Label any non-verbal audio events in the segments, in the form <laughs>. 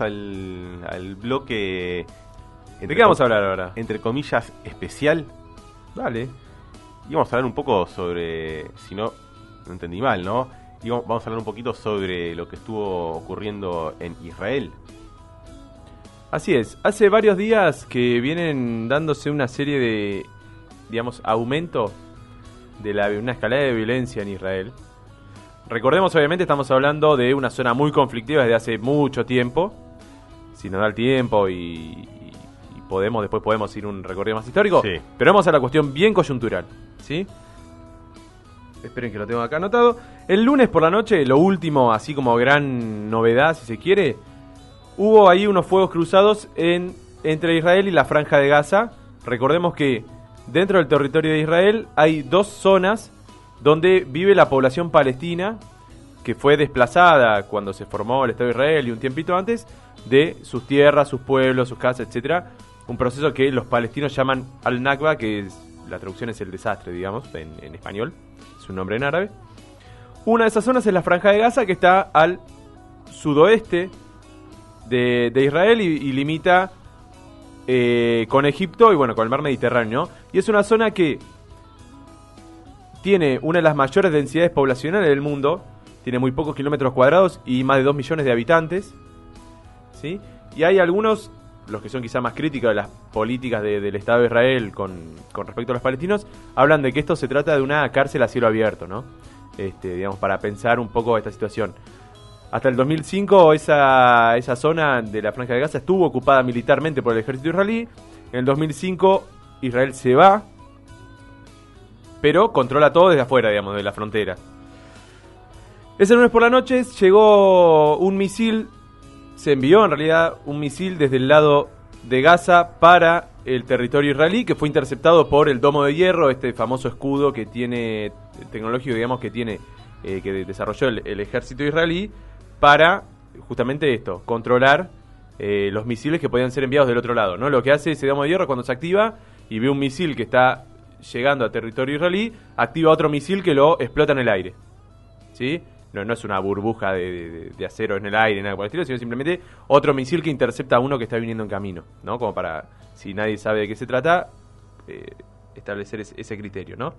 Al bloque. ¿De qué vamos a hablar ahora? Entre comillas, especial. Dale. Y vamos a hablar un poco sobre. Si no, no entendí mal, ¿no? Y vamos a hablar un poquito sobre lo que estuvo ocurriendo en Israel. Así es, hace varios días que vienen dándose una serie de, digamos, aumento de la, una escalada de violencia en Israel. Recordemos, obviamente, estamos hablando de una zona muy conflictiva desde hace mucho tiempo. Si nos da el tiempo y, y- podemos, después podemos ir un recorrido más histórico. Sí. Pero vamos a la cuestión bien coyuntural, ¿sí? Esperen que lo tengo acá anotado. El lunes por la noche, lo último, así como gran novedad, si se quiere, hubo ahí unos fuegos cruzados en, entre Israel y la Franja de Gaza. Recordemos que dentro del territorio de Israel hay dos zonas donde vive la población palestina que fue desplazada cuando se formó el Estado de Israel y un tiempito antes de sus tierras, sus pueblos, sus casas, etcétera. Un proceso que los palestinos llaman al-Nakba, que es, la traducción es el desastre, digamos, en, español, es un nombre en árabe. Una de esas zonas es la Franja de Gaza, que está al sudoeste de, de Israel y, y limita eh, con Egipto y bueno, con el mar Mediterráneo. Y es una zona que tiene una de las mayores densidades poblacionales del mundo, tiene muy pocos kilómetros cuadrados y más de 2 millones de habitantes. Y hay algunos, los que son quizá más críticos de las políticas de- del Estado de Israel con, con respecto a los palestinos, hablan de que esto se trata de una cárcel a cielo abierto, ¿no? Este, digamos, para pensar un poco esta situación. Hasta el 2005 esa, esa zona de la Franja de Gaza estuvo ocupada militarmente por el ejército israelí. En el 2005 Israel se va, pero controla todo desde afuera, digamos, de la frontera. Ese lunes por la noche llegó un misil, se envió en realidad un misil desde el lado de Gaza para el territorio israelí, que fue interceptado por el Domo de Hierro, este famoso escudo que tiene, tecnológico, digamos, que tiene, eh, que desarrolló el, ejército israelí para justamente esto, controlar eh, los misiles que podían ser enviados del otro lado. ¿no? Lo que hace ese Domo de Hierro cuando se activa y ve un misil que está llegando a territorio israelí, activa otro misil que lo explota en el aire. ¿Sí? No, no es una burbuja de, acero en el aire, nada por el estilo, sino simplemente otro misil que intercepta a uno que está viniendo en camino, ¿no? Como para, si nadie sabe de qué se trata, eh, establecer ese, ese criterio, ¿no?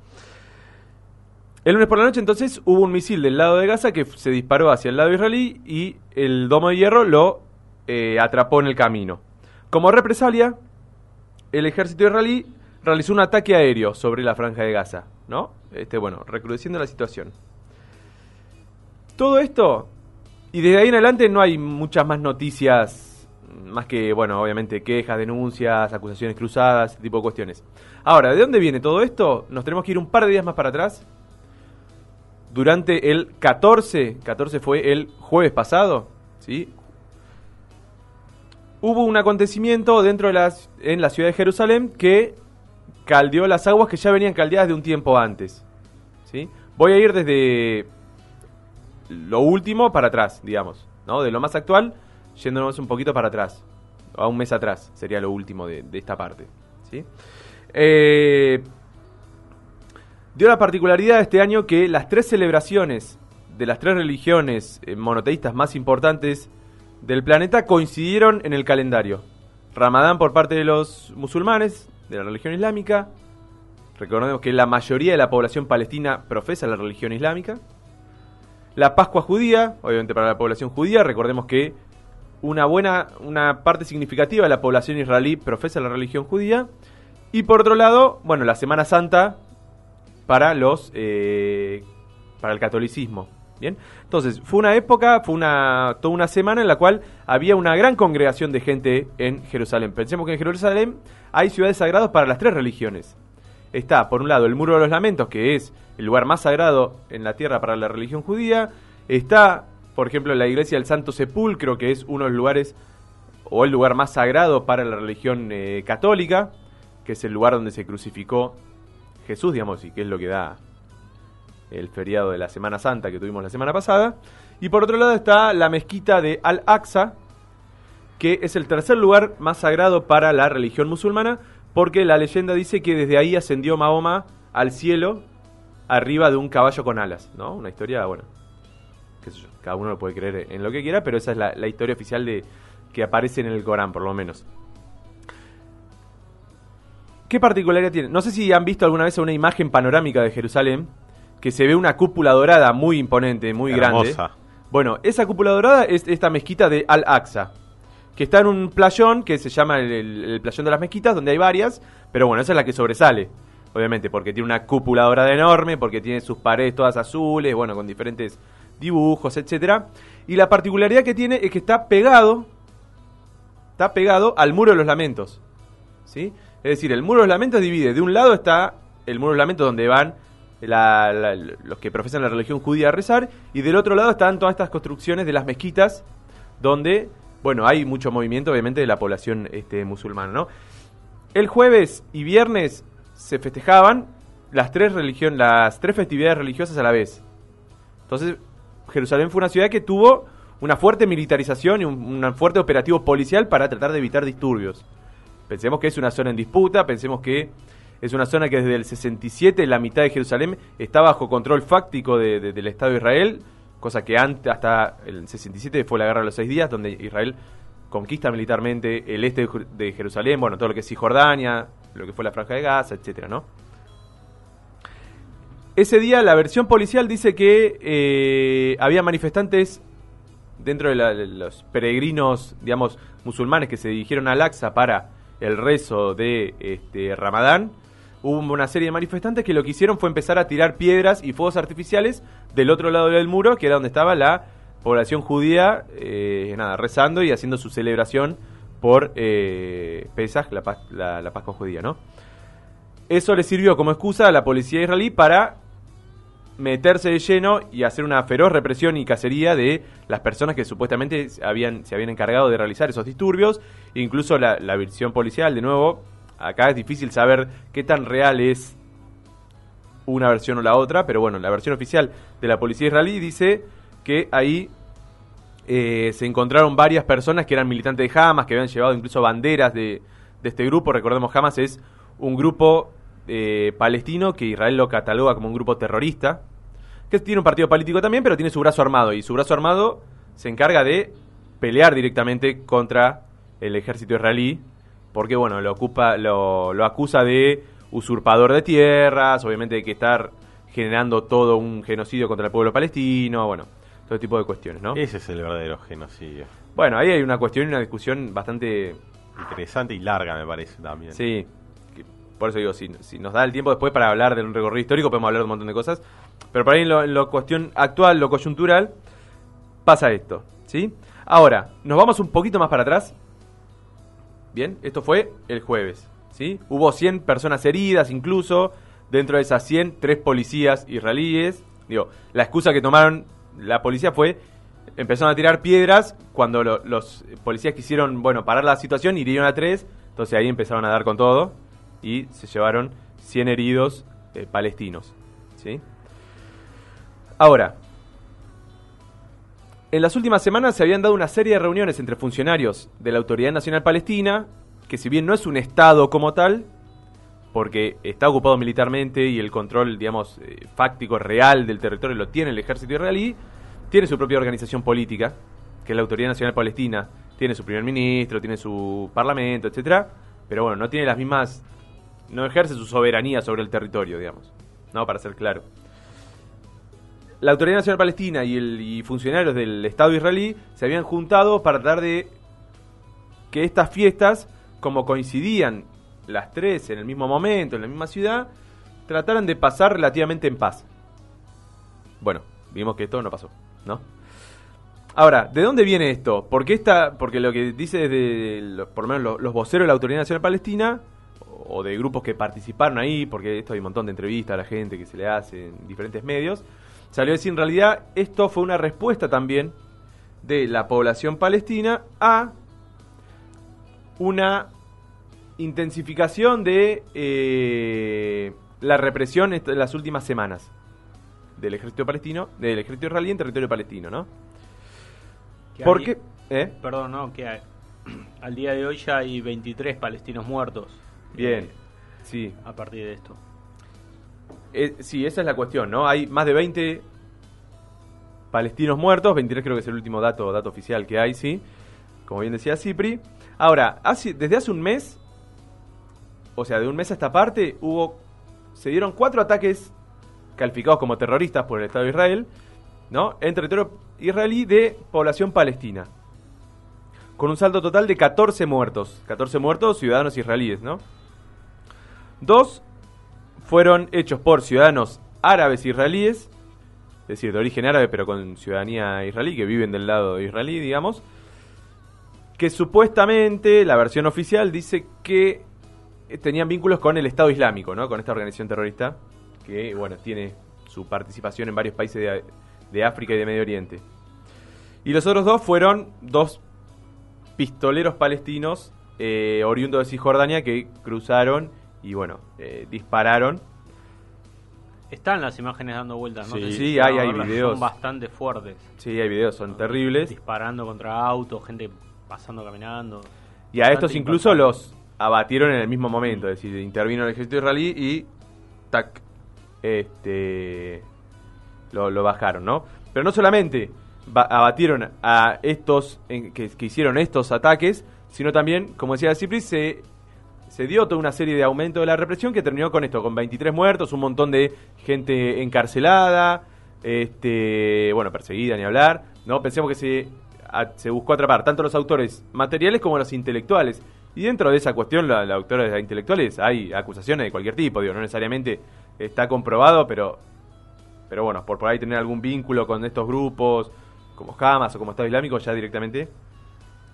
El lunes por la noche entonces hubo un misil del lado de Gaza que se disparó hacia el lado israelí y el domo de hierro lo eh, atrapó en el camino. Como represalia, el ejército israelí realizó un ataque aéreo sobre la franja de Gaza, ¿no? Este, bueno, recrudeciendo la situación. Todo esto, y desde ahí en adelante no hay muchas más noticias, más que, bueno, obviamente quejas, denuncias, acusaciones cruzadas, ese tipo de cuestiones. Ahora, ¿de dónde viene todo esto? Nos tenemos que ir un par de días más para atrás. Durante el 14, 14 fue el jueves pasado, ¿sí? Hubo un acontecimiento dentro de las, en la ciudad de Jerusalén que caldeó las aguas que ya venían caldeadas de un tiempo antes. ¿sí? Voy a ir desde lo último para atrás, digamos, ¿no? De lo más actual, yéndonos un poquito para atrás. A un mes atrás sería lo último de, de esta parte. ¿sí? Eh, dio la particularidad este año que las tres celebraciones de las tres religiones eh, monoteístas más importantes del planeta coincidieron en el calendario. Ramadán por parte de los musulmanes, de la religión islámica. Recordemos que la mayoría de la población palestina profesa la religión islámica. La Pascua judía, obviamente para la población judía, recordemos que una buena, una parte significativa de la población israelí profesa la religión judía. Y por otro lado, bueno, la Semana Santa para los eh, para el catolicismo. Bien, entonces fue una época, fue una toda una semana en la cual había una gran congregación de gente en Jerusalén. Pensemos que en Jerusalén hay ciudades sagradas para las tres religiones. Está, por un lado, el Muro de los Lamentos, que es el lugar más sagrado en la tierra para la religión judía. Está, por ejemplo, la iglesia del Santo Sepulcro, que es uno de los lugares, o el lugar más sagrado para la religión eh, católica, que es el lugar donde se crucificó Jesús, digamos, y que es lo que da el feriado de la Semana Santa que tuvimos la semana pasada. Y por otro lado está la mezquita de Al-Aqsa, que es el tercer lugar más sagrado para la religión musulmana, porque la leyenda dice que desde ahí ascendió Mahoma al cielo arriba de un caballo con alas, ¿no? Una historia, bueno, qué sé yo, cada uno lo puede creer en lo que quiera, pero esa es la, la historia oficial de que aparece en el Corán, por lo menos. ¿Qué particularidad tiene? No sé si han visto alguna vez una imagen panorámica de Jerusalén, que se ve una cúpula dorada muy imponente, muy grande. Hermosa. Bueno, esa cúpula dorada es esta mezquita de Al-Aqsa, que está en un playón que se llama el, playón de las mezquitas, donde hay varias, pero bueno, esa es la que sobresale, obviamente, porque tiene una cúpula dorada enorme, porque tiene sus paredes todas azules, bueno, con diferentes dibujos, etcétera. Y la particularidad que tiene es que está pegado, está pegado al muro de los lamentos, ¿sí? Es decir, el muro de los lamentos divide, de un lado está el muro de los lamentos donde van los que profesan la religión judía a rezar, y del otro lado están todas estas construcciones de las mezquitas, donde, bueno, hay mucho movimiento, obviamente, de la población este, musulmana, ¿no? El jueves y viernes se festejaban las tres, religión, las tres festividades religiosas a la vez. Entonces, Jerusalén fue una ciudad que tuvo una fuerte militarización y un, fuerte operativo policial para tratar de evitar disturbios. Pensemos que es una zona en disputa, pensemos que es una zona que desde el 67 la mitad de Jerusalén está bajo control fáctico de- del Estado de Israel, cosa que antes, hasta el 67 fue la guerra de los seis días, donde Israel conquista militarmente el este de Jer- de Jerusalén, bueno, todo lo que es Cisjordania, lo que fue la Franja de Gaza, etcétera, ¿no? Ese día la versión policial dice que eh, había manifestantes dentro de, los peregrinos, digamos, musulmanes que se dirigieron al Aqsa para el rezo de este, Ramadán, hubo una serie de manifestantes que lo que hicieron fue empezar a tirar piedras y fuegos artificiales del otro lado del muro, que era donde estaba la población judía, eh, nada, rezando y haciendo su celebración por eh, Pesaj, la, la, la Pascua judía, ¿no? Eso le sirvió como excusa a la policía israelí para meterse de lleno y hacer una feroz represión y cacería de las personas que supuestamente habían, se habían encargado de realizar esos disturbios. Incluso la, la versión policial, de nuevo, acá es difícil saber qué tan real es una versión o la otra, pero bueno, la versión oficial de la policía israelí dice que ahí eh, se encontraron varias personas que eran militantes de Hamas, que habían llevado incluso banderas de, este grupo. Recordemos, Hamas es un grupo eh, palestino que Israel lo cataloga como un grupo terrorista, que tiene un partido político también, pero tiene su brazo armado, y su brazo armado se encarga de pelear directamente contra el ejército israelí, porque bueno, lo ocupa, lo, lo acusa de usurpador de tierras, obviamente de que estar generando todo un genocidio contra el pueblo palestino, bueno, todo tipo de cuestiones, ¿no? Ese es el verdadero genocidio. Bueno, ahí hay una cuestión y una discusión bastante Interesante y larga, me parece también. Sí, por eso digo, si, si nos da el tiempo después para hablar de un recorrido histórico, podemos hablar de un montón de cosas. Pero por ahí en lo, en lo cuestión actual, lo coyuntural, pasa esto, ¿sí? Ahora, nos vamos un poquito más para atrás. Bien, esto fue el jueves, ¿sí? Hubo 100 personas heridas incluso, dentro de esas 100, tres policías israelíes. Digo, la excusa que tomaron la policía fue, empezaron a tirar piedras cuando lo- los policías quisieron, bueno, parar la situación, hirieron a tres, entonces ahí empezaron a dar con todo y se llevaron 100 heridos eh, palestinos, ¿sí? Ahora, en las últimas semanas se habían dado una serie de reuniones entre funcionarios de la Autoridad Nacional Palestina, que si bien no es un Estado como tal, porque está ocupado militarmente y el control, digamos, eh, fáctico, real del territorio lo tiene el ejército israelí, tiene su propia organización política, que es la Autoridad Nacional Palestina, tiene su primer ministro, tiene su parlamento, etcétera, pero bueno, no tiene las mismas, no ejerce su soberanía sobre el territorio, digamos, no, para ser claro la Autoridad Nacional Palestina y, el, y funcionarios del Estado israelí se habían juntado para tratar de que estas fiestas, como coincidían las tres en el mismo momento, en la misma ciudad, trataran de pasar relativamente en paz. Bueno, vimos que esto no pasó, ¿no? Ahora, ¿de dónde viene esto? Porque esta, porque lo que dice desde por lo menos los, los voceros de la Autoridad Nacional Palestina o de grupos que participaron ahí, porque esto hay un montón de entrevistas a la gente que se le hace en diferentes medios, salió a decir en realidad esto fue una respuesta también de la población palestina a una intensificación de eh, la represión en las últimas semanas del ejército palestino, del ejército israelí en territorio palestino, ¿no? Que ¿Por al qué? di- ¿Eh? Perdón, no, que a- al día de hoy ya hay 23 palestinos muertos. Bien, eh, sí. a partir de esto. Eh, sí, esa es la cuestión, ¿no? Hay más de 20 palestinos muertos, 23 creo que es el último dato, dato oficial que hay, sí, como bien decía Cipri. Ahora, desde hace un mes, o sea, de un mes a esta parte, hubo, se dieron cuatro ataques calificados como terroristas por el Estado de Israel, ¿no? En territorio israelí de población palestina. Con un saldo total de 14 muertos. 14 muertos ciudadanos israelíes, ¿no? Dos fueron hechos por ciudadanos árabes israelíes, es decir, de origen árabe pero con ciudadanía israelí, que viven del lado israelí, digamos, que supuestamente la versión oficial dice que tenían vínculos con el Estado Islámico, ¿no? Con esta organización terrorista que, bueno, tiene su participación en varios países de, de África y de Medio Oriente. Y los otros dos fueron dos pistoleros palestinos eh, oriundos de Cisjordania que cruzaron y, bueno, eh, dispararon. Están las imágenes dando vueltas, ¿no? Sí, sé si sí, hay- hay videos. Son bastante fuertes. Sí, hay videos, son terribles. Disparando contra autos, gente pasando caminando. Y a estos incluso impactante. los abatieron en el mismo momento, es decir, intervino el ejército israelí y tac, este lo, lo bajaron, ¿no? Pero no solamente ba- abatieron a estos en- que, que hicieron estos ataques, sino también, como decía Cipri, se, se dio toda una serie de aumento de la represión que terminó con esto, con 23 muertos, un montón de gente encarcelada, este, bueno, perseguida ni hablar, ¿no? Pensemos que se, se buscó atrapar tanto los autores materiales como los intelectuales. Y dentro de esa cuestión, la, la autores intelectuales, hay acusaciones de cualquier tipo, digo, no necesariamente está comprobado, pero, pero bueno, por por ahí tener algún vínculo con estos grupos, como Hamas o como Estado Islámico, ya directamente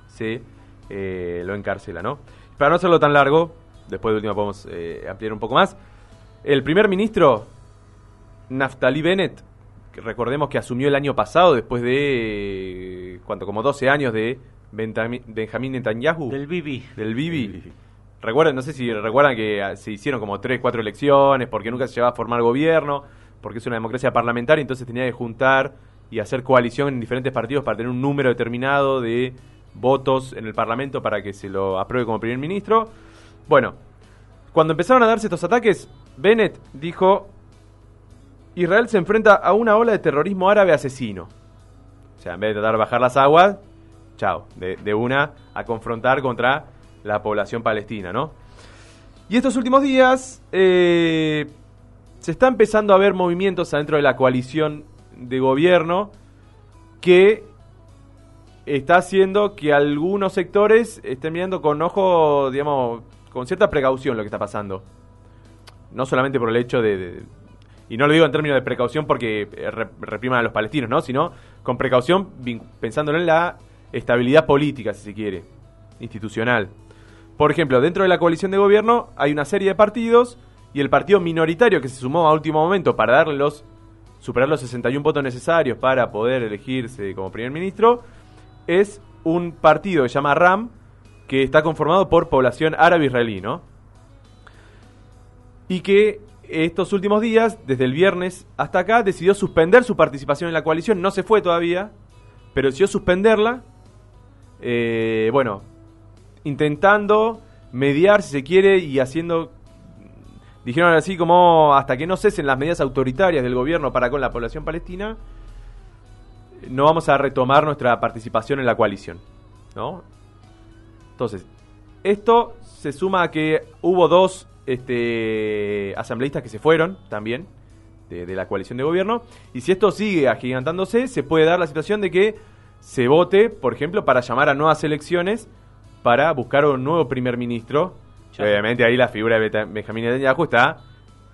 se eh, lo encarcela, ¿no? Para no hacerlo tan largo, después de última podemos eh, ampliar un poco más. El primer ministro, Naftali Bennett, que recordemos que asumió el año pasado, después de, ¿cuánto? Como 12 años de Benjamín Netanyahu, Del Bibi. del Bibi. Recuerden, no sé si recuerdan que ah, se hicieron como 3, 4 elecciones, porque nunca se llegaba a formar gobierno, porque es una democracia parlamentaria, entonces tenía que juntar y hacer coalición en diferentes partidos para tener un número determinado de votos en el Parlamento para que se lo apruebe como primer ministro. Bueno, cuando empezaron a darse estos ataques, Bennett dijo, Israel se enfrenta a una ola de terrorismo árabe asesino. O sea, en vez de tratar de bajar las aguas, chao, de, de una a confrontar contra la población palestina, ¿no? Y estos últimos días eh, se está empezando a ver movimientos adentro de la coalición de gobierno que está haciendo que algunos sectores estén mirando con ojo, digamos, con cierta precaución lo que está pasando. No solamente por el hecho de... y no lo digo en términos de precaución porque eh, re- repriman a los palestinos, ¿no? Sino con precaución pensándolo en la estabilidad política, si se quiere, institucional. Por ejemplo, dentro de la coalición de gobierno hay una serie de partidos y el partido minoritario que se sumó a último momento para darle los superar los 61 votos necesarios para poder elegirse como primer ministro es un partido que se llama RAM que está conformado por población árabe israelí, ¿no? Y que estos últimos días, desde el viernes hasta acá, decidió suspender su participación en la coalición. No se fue todavía, pero decidió suspenderla. Eh, bueno, intentando mediar, si se quiere, y haciendo, dijeron así como, hasta que no cesen las medidas autoritarias del gobierno para con la población palestina, no vamos a retomar nuestra participación en la coalición. ¿No? Entonces, esto se suma a que hubo dos este, asambleístas que se fueron también de, de la coalición de gobierno. Y si esto sigue agigantándose, se puede dar la situación de que se vote, por ejemplo, para llamar a nuevas elecciones para buscar un nuevo primer ministro. Ya. Obviamente ahí la figura de Benjamín Netanyahu está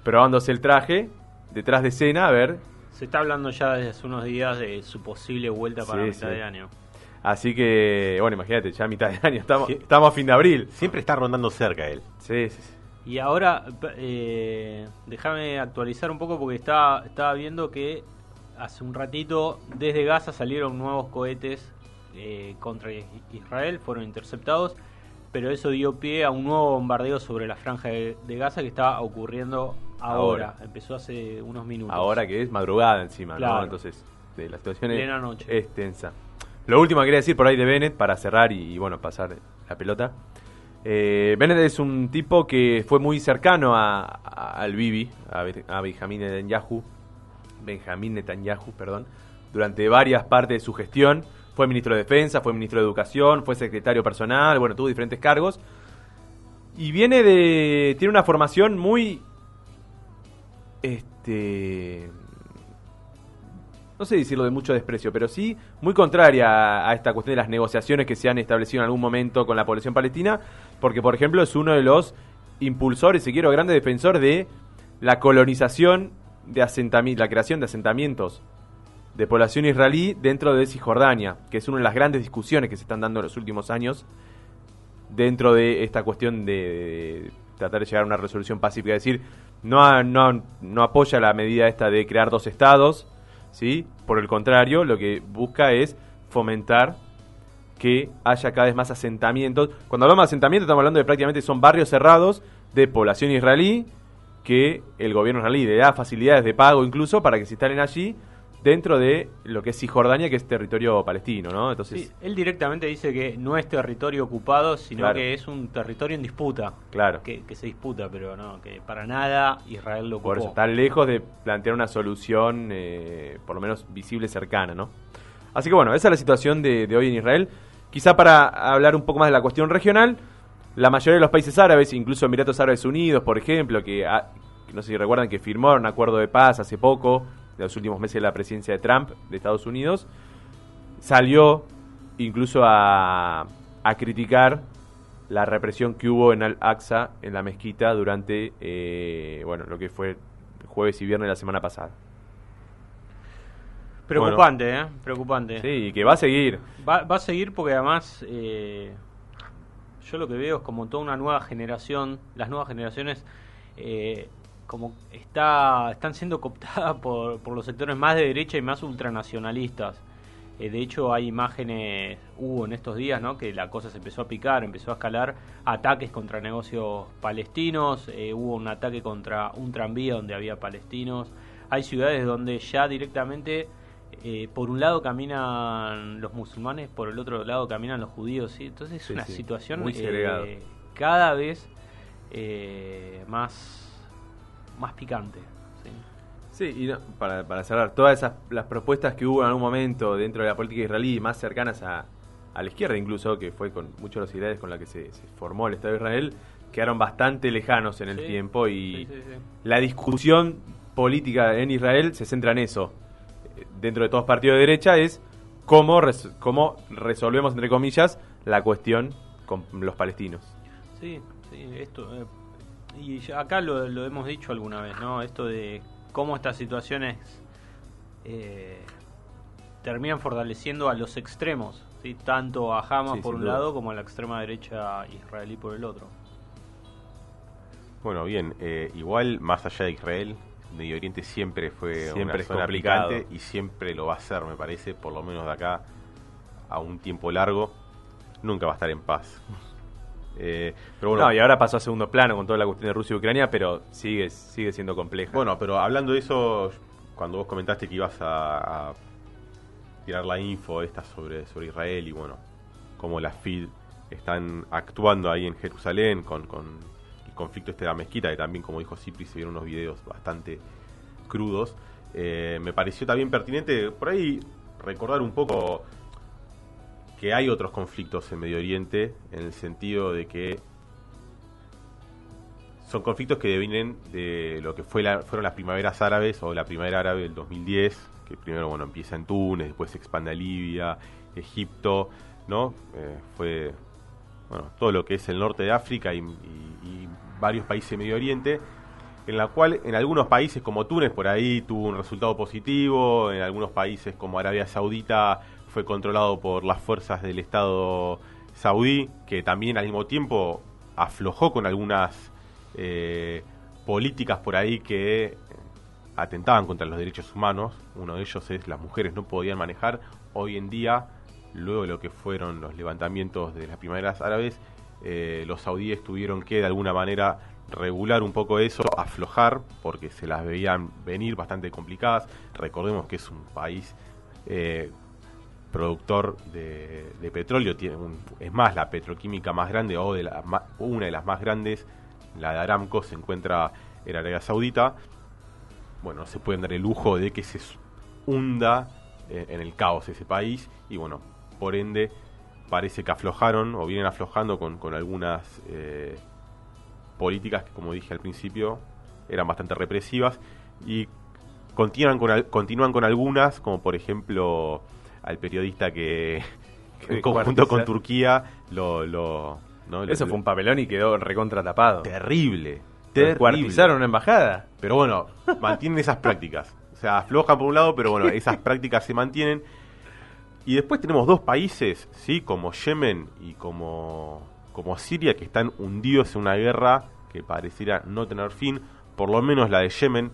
probándose el traje detrás de escena, a ver. Se está hablando ya desde hace unos días de su posible vuelta para Sí, mitad sí. de año. Así que, bueno, imagínate, ya a mitad de año, estamos, Sí. estamos a fin de abril. Siempre está rondando cerca él. Sí, sí, sí. Y ahora, eh, déjame actualizar un poco porque estaba, estaba viendo que hace un ratito desde Gaza salieron nuevos cohetes eh, contra Israel, fueron interceptados, pero eso dio pie a un nuevo bombardeo sobre la franja de, de Gaza que está ocurriendo ahora. Ahora. Empezó hace unos minutos. Ahora que es madrugada encima, ¿no? Entonces, de la situación es, noche. es tensa. Lo último que quería decir por ahí de Bennett, para cerrar y, y, bueno, pasar la pelota. Eh, Bennett es un tipo que fue muy cercano a, a- al Bibi, a, a Benjamín Netanyahu, Benjamín Netanyahu, perdón, durante varias partes de su gestión. Fue ministro de Defensa, fue ministro de Educación, fue secretario personal, bueno, tuvo diferentes cargos. Y viene de. Tiene una formación muy. Este. No sé decirlo de mucho desprecio, pero sí muy contraria a, esta cuestión de las negociaciones que se han establecido en algún momento con la población palestina, porque, por ejemplo, es uno de los impulsores, si quiero, grandes defensores de la colonización de asentamientos, la creación de asentamientos de población israelí dentro de Cisjordania, que es una de las grandes discusiones que se están dando en los últimos años dentro de esta cuestión de, tratar de llegar a una resolución pacífica. Es decir, no, no, no apoya la medida esta de crear dos estados, ¿sí? Por el contrario, lo que busca es fomentar que haya cada vez más asentamientos. Cuando hablamos de asentamientos, estamos hablando de prácticamente son barrios cerrados de población israelí que el gobierno israelí le da facilidades de pago incluso para que se instalen allí dentro de lo que es Cisjordania, que es territorio palestino, ¿no? Entonces, Sí, él directamente dice que no es territorio ocupado, sino Claro. que es un territorio en disputa. claro. Que, que se disputa, pero no, que para nada Israel lo ocupó. Por eso está lejos de plantear una solución, eh, por lo menos visible, cercana, ¿no? Así que bueno, esa es la situación de, de hoy en Israel. Quizá para hablar un poco más de la cuestión regional, la mayoría de los países árabes, incluso Emiratos Árabes Unidos, por ejemplo, que ah, no sé si recuerdan que firmaron un acuerdo de paz hace poco, de los últimos meses de la presidencia de Trump de Estados Unidos, salió incluso a, a criticar la represión que hubo en Al-Aqsa, en la mezquita, durante eh, bueno lo que fue jueves y viernes de la semana pasada. Preocupante, ¿eh? Preocupante. Sí, que va a seguir. Va, va a seguir porque además eh, yo lo que veo es como toda una nueva generación, las nuevas generaciones eh, como está están siendo cooptadas <laughs> por, por los sectores más de derecha y más ultranacionalistas. Eh, de hecho hay imágenes, hubo en estos días, ¿no? Que la cosa se empezó a picar, empezó a escalar, ataques contra negocios palestinos, eh, hubo un ataque contra un tranvía donde había palestinos. Hay ciudades donde ya directamente eh, por un lado caminan los musulmanes, por el otro lado caminan los judíos, ¿sí? Entonces es Sí, una sí, situación muy cada vez más, más picante. ¿sí? Y no- para, para cerrar, todas esas las propuestas que hubo en algún momento dentro de la política israelí, más cercanas a, a la izquierda incluso, que fue con muchos de los ideales con la que se, se formó el Estado de Israel, quedaron bastante lejanos en el Sí, tiempo y sí, sí, sí. la discusión política en Israel se centra en eso. Dentro de todos los partidos de derecha es cómo, res- cómo resolvemos, entre comillas, la cuestión con los palestinos. Sí, sí, esto. eh, y ya acá lo, lo hemos dicho alguna vez, ¿no? Esto de cómo estas situaciones eh, terminan fortaleciendo a los extremos, ¿sí? Tanto a Hamas Sí, por un duda. lado como a la extrema derecha israelí por el otro. Bueno, bien, eh, igual más allá de Israel, Medio Oriente siempre fue Siempre una zona complicado. y siempre lo va a ser, me parece, por lo menos de acá a un tiempo largo, nunca va a estar en paz. Eh, pero bueno, No, y ahora pasó a segundo plano con toda la cuestión de Rusia y Ucrania, pero sigue, sigue siendo compleja. Bueno, pero hablando de eso, cuando vos comentaste que ibas a, a tirar la info esta sobre, sobre Israel y bueno, cómo las FID están actuando ahí en Jerusalén con, con el conflicto este de la mezquita, que también, como dijo Cipri, se vieron unos videos bastante crudos, eh, me pareció también pertinente por ahí recordar un poco que hay otros conflictos en Medio Oriente, en el sentido de que son conflictos que vienen de lo que fue la- fueron las primaveras árabes o la primavera árabe del 2010, que primero bueno empieza en Túnez, después se expande a Libia, Egipto, ¿no? Eh, fue bueno, todo lo que es el norte de África y, varios países de Medio Oriente, en la cual en algunos países como Túnez por ahí tuvo un resultado positivo, en algunos países como Arabia Saudita fue controlado por las fuerzas del Estado saudí, que también al mismo tiempo aflojó con algunas eh, políticas por ahí que atentaban contra los derechos humanos. Uno de ellos es las mujeres no podían manejar. Hoy en día, luego de lo que fueron los levantamientos de las primaveras árabes, eh, los saudíes tuvieron que de alguna manera regular un poco eso, aflojar, porque se las veían venir bastante complicadas. Recordemos que es un país eh, productor de, de petróleo, tiene un- es más, la petroquímica más grande o de la, una de las más grandes, la de Aramco, se encuentra en Arabia Saudita. Bueno, no se pueden dar el lujo de que se hunda eh, en el caos ese país y bueno, por ende parece que aflojaron o vienen aflojando con, con algunas eh, políticas que como dije al principio eran bastante represivas y continúan con, continúan con algunas como por ejemplo al periodista que, <laughs> en conjunto con Turquía lo... lo ¿no? Eso fue un papelón y quedó recontratapado. Terrible. Terrible. Cuartizaron una embajada. Pero bueno, mantienen esas prácticas. O sea, aflojan por un lado, pero bueno, esas prácticas se mantienen. Y después tenemos dos países, ¿sí? Como Yemen y como, como Siria, que están hundidos en una guerra que pareciera no tener fin. Por lo menos la de Yemen.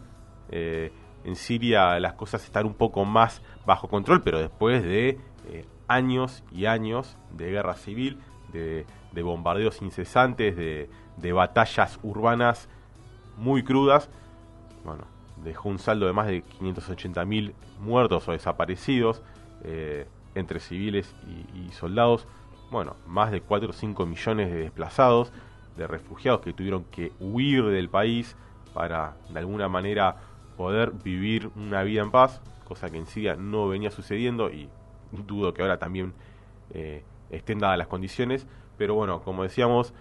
Eh, en Siria las cosas están un poco más bajo control, pero después de eh, años y años de guerra civil, de, bombardeos incesantes, de, de, batallas urbanas muy crudas, bueno, dejó un saldo de más de 580.000 muertos o desaparecidos eh, entre civiles y, soldados, bueno, más de 4 o 5 millones de desplazados, de refugiados que tuvieron que huir del país para de alguna manera poder vivir una vida en paz, cosa que en Siria no venía sucediendo y dudo que ahora también eh, estén dadas las condiciones, pero bueno, como decíamos,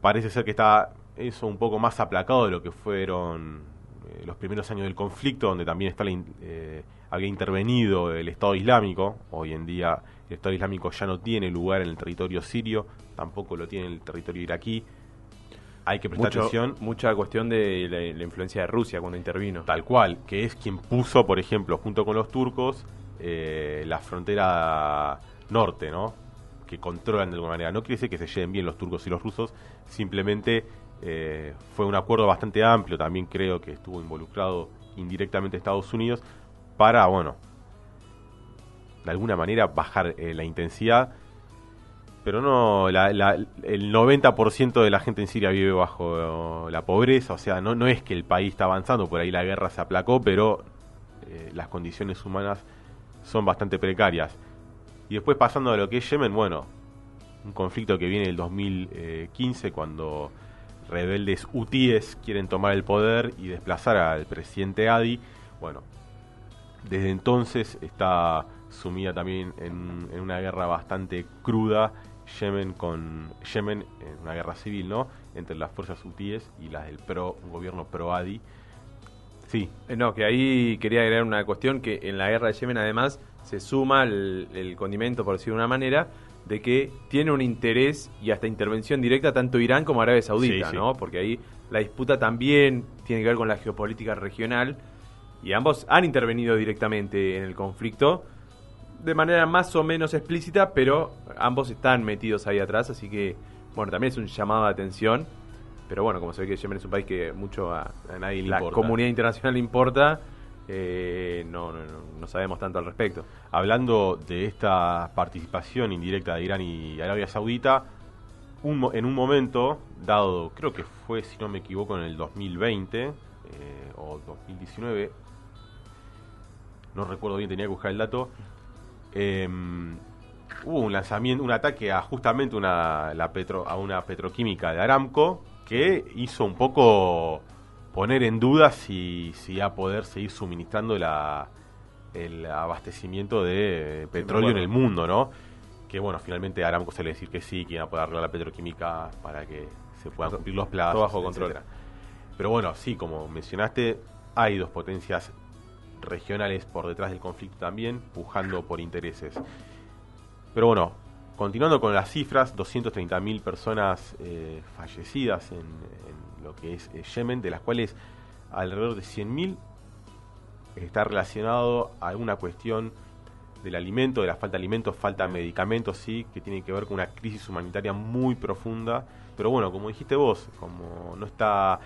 parece ser que está eso un poco más aplacado de lo que fueron eh, los primeros años del conflicto, donde también está eh, había intervenido el Estado Islámico. Hoy en día el Estado Islámico ya no tiene lugar en el territorio sirio, tampoco lo tiene en el territorio iraquí hay que prestar atención. Mucha cuestión de la, influencia de Rusia cuando intervino. Tal cual, que es quien puso, por ejemplo, junto con los turcos, eh, la frontera norte, ¿no? Que controlan de alguna manera. No quiere decir que se lleven bien los turcos y los rusos, simplemente eh, fue un acuerdo bastante amplio, también creo que estuvo involucrado indirectamente Estados Unidos, para, bueno, de alguna manera bajar eh, la intensidad pero no, el 90% de la gente en Siria vive bajo la pobreza, o sea, no, no es que el país está avanzando, por ahí la guerra se aplacó, pero eh, las condiciones humanas son bastante precarias. Y después pasando a lo que es Yemen, bueno, un conflicto que viene del 2015 cuando rebeldes hutíes quieren tomar el poder y desplazar al presidente Adi. Bueno, desde entonces está sumida también en una guerra bastante cruda Yemen con Yemen en una guerra civil, ¿no? Entre las fuerzas hutíes y las del pro un gobierno pro Adi. Sí. Eh, no, que ahí quería agregar una cuestión que en la guerra de Yemen además se suma el, condimento, por decirlo de una manera, de que tiene un interés y hasta intervención directa tanto Irán como Arabia Saudita, ¿no? Porque ahí la disputa también tiene que ver con la geopolítica regional y ambos han intervenido directamente en el conflicto de manera más o menos explícita, pero ambos están metidos ahí atrás, así que, bueno, también es un llamado de atención. Pero bueno, como se ve que Yemen es un país que mucho a, nadie la comunidad internacional le importa, eh, no, no, no, sabemos tanto al respecto. Hablando de esta participación indirecta de Irán y Arabia Saudita, un, en un momento dado, creo que fue, si no me equivoco, en el 2020 eh, o 2019, no recuerdo bien, tenía que buscar el dato, Em, hubo un lanzamiento, un ataque a justamente una, la petro, a una petroquímica de Aramco que hizo un poco poner en duda si, si iba a poder seguir suministrando la, el abastecimiento de petróleo en el mundo, ¿no? Que bueno, finalmente Aramco se le decir que sí, que iba a poder arreglar la petroquímica para que se puedan cumplir los plazos. bajo control. Pero bueno, sí, como mencionaste, hay dos potencias regionales por detrás del conflicto también, pujando por intereses. Pero bueno, continuando con las cifras, 230.000 personas eh, fallecidas en, lo que es eh, Yemen, de las cuales alrededor de 100.000 está relacionado a una cuestión del alimento, de la falta de alimentos, falta de medicamentos, sí, que tiene que ver con una crisis humanitaria muy profunda. Pero bueno, como dijiste vos, como no está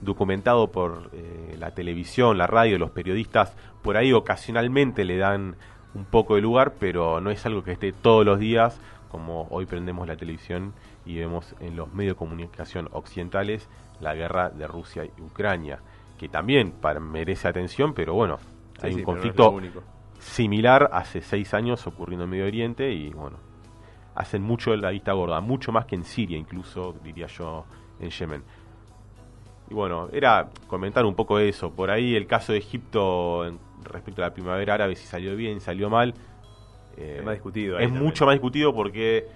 documentado por eh, la televisión, la radio, los periodistas, por ahí ocasionalmente le dan un poco de lugar, pero no es algo que esté todos los días, como hoy prendemos la televisión y vemos en los medios de comunicación occidentales la guerra de Rusia y Ucrania, que también merece atención, pero bueno, hay un conflicto similar hace seis años ocurriendo en Medio Oriente y bueno, hacen mucho de la vista gorda, mucho más que en Siria incluso, diría yo, en Yemen. Y bueno, era comentar un poco eso. Por ahí el caso de Egipto en- respecto a la primavera árabe, si salió bien, salió mal. eh, Es más discutido Es también. mucho más discutido porque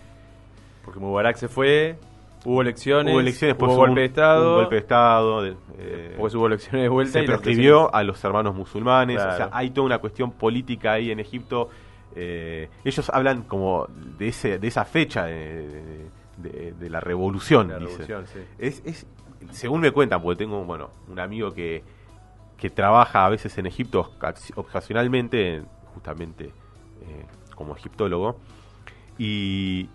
Porque Mubarak se fue, hubo elecciones, hubo elecciones, hubo golpe un- de Estado, un golpe de Estado. de- eh, hubo elecciones de vuelta se y proscribió a los hermanos musulmanes. Claro. O sea, hay toda una cuestión política ahí en Egipto. Eh, ellos hablan como de ese de esa fecha de, de- de la revolución. La revolución, sí. Es, es, según me cuentan, porque tengo bueno un amigo que, que trabaja a veces en Egipto ocasionalmente, justamente eh, como egiptólogo, y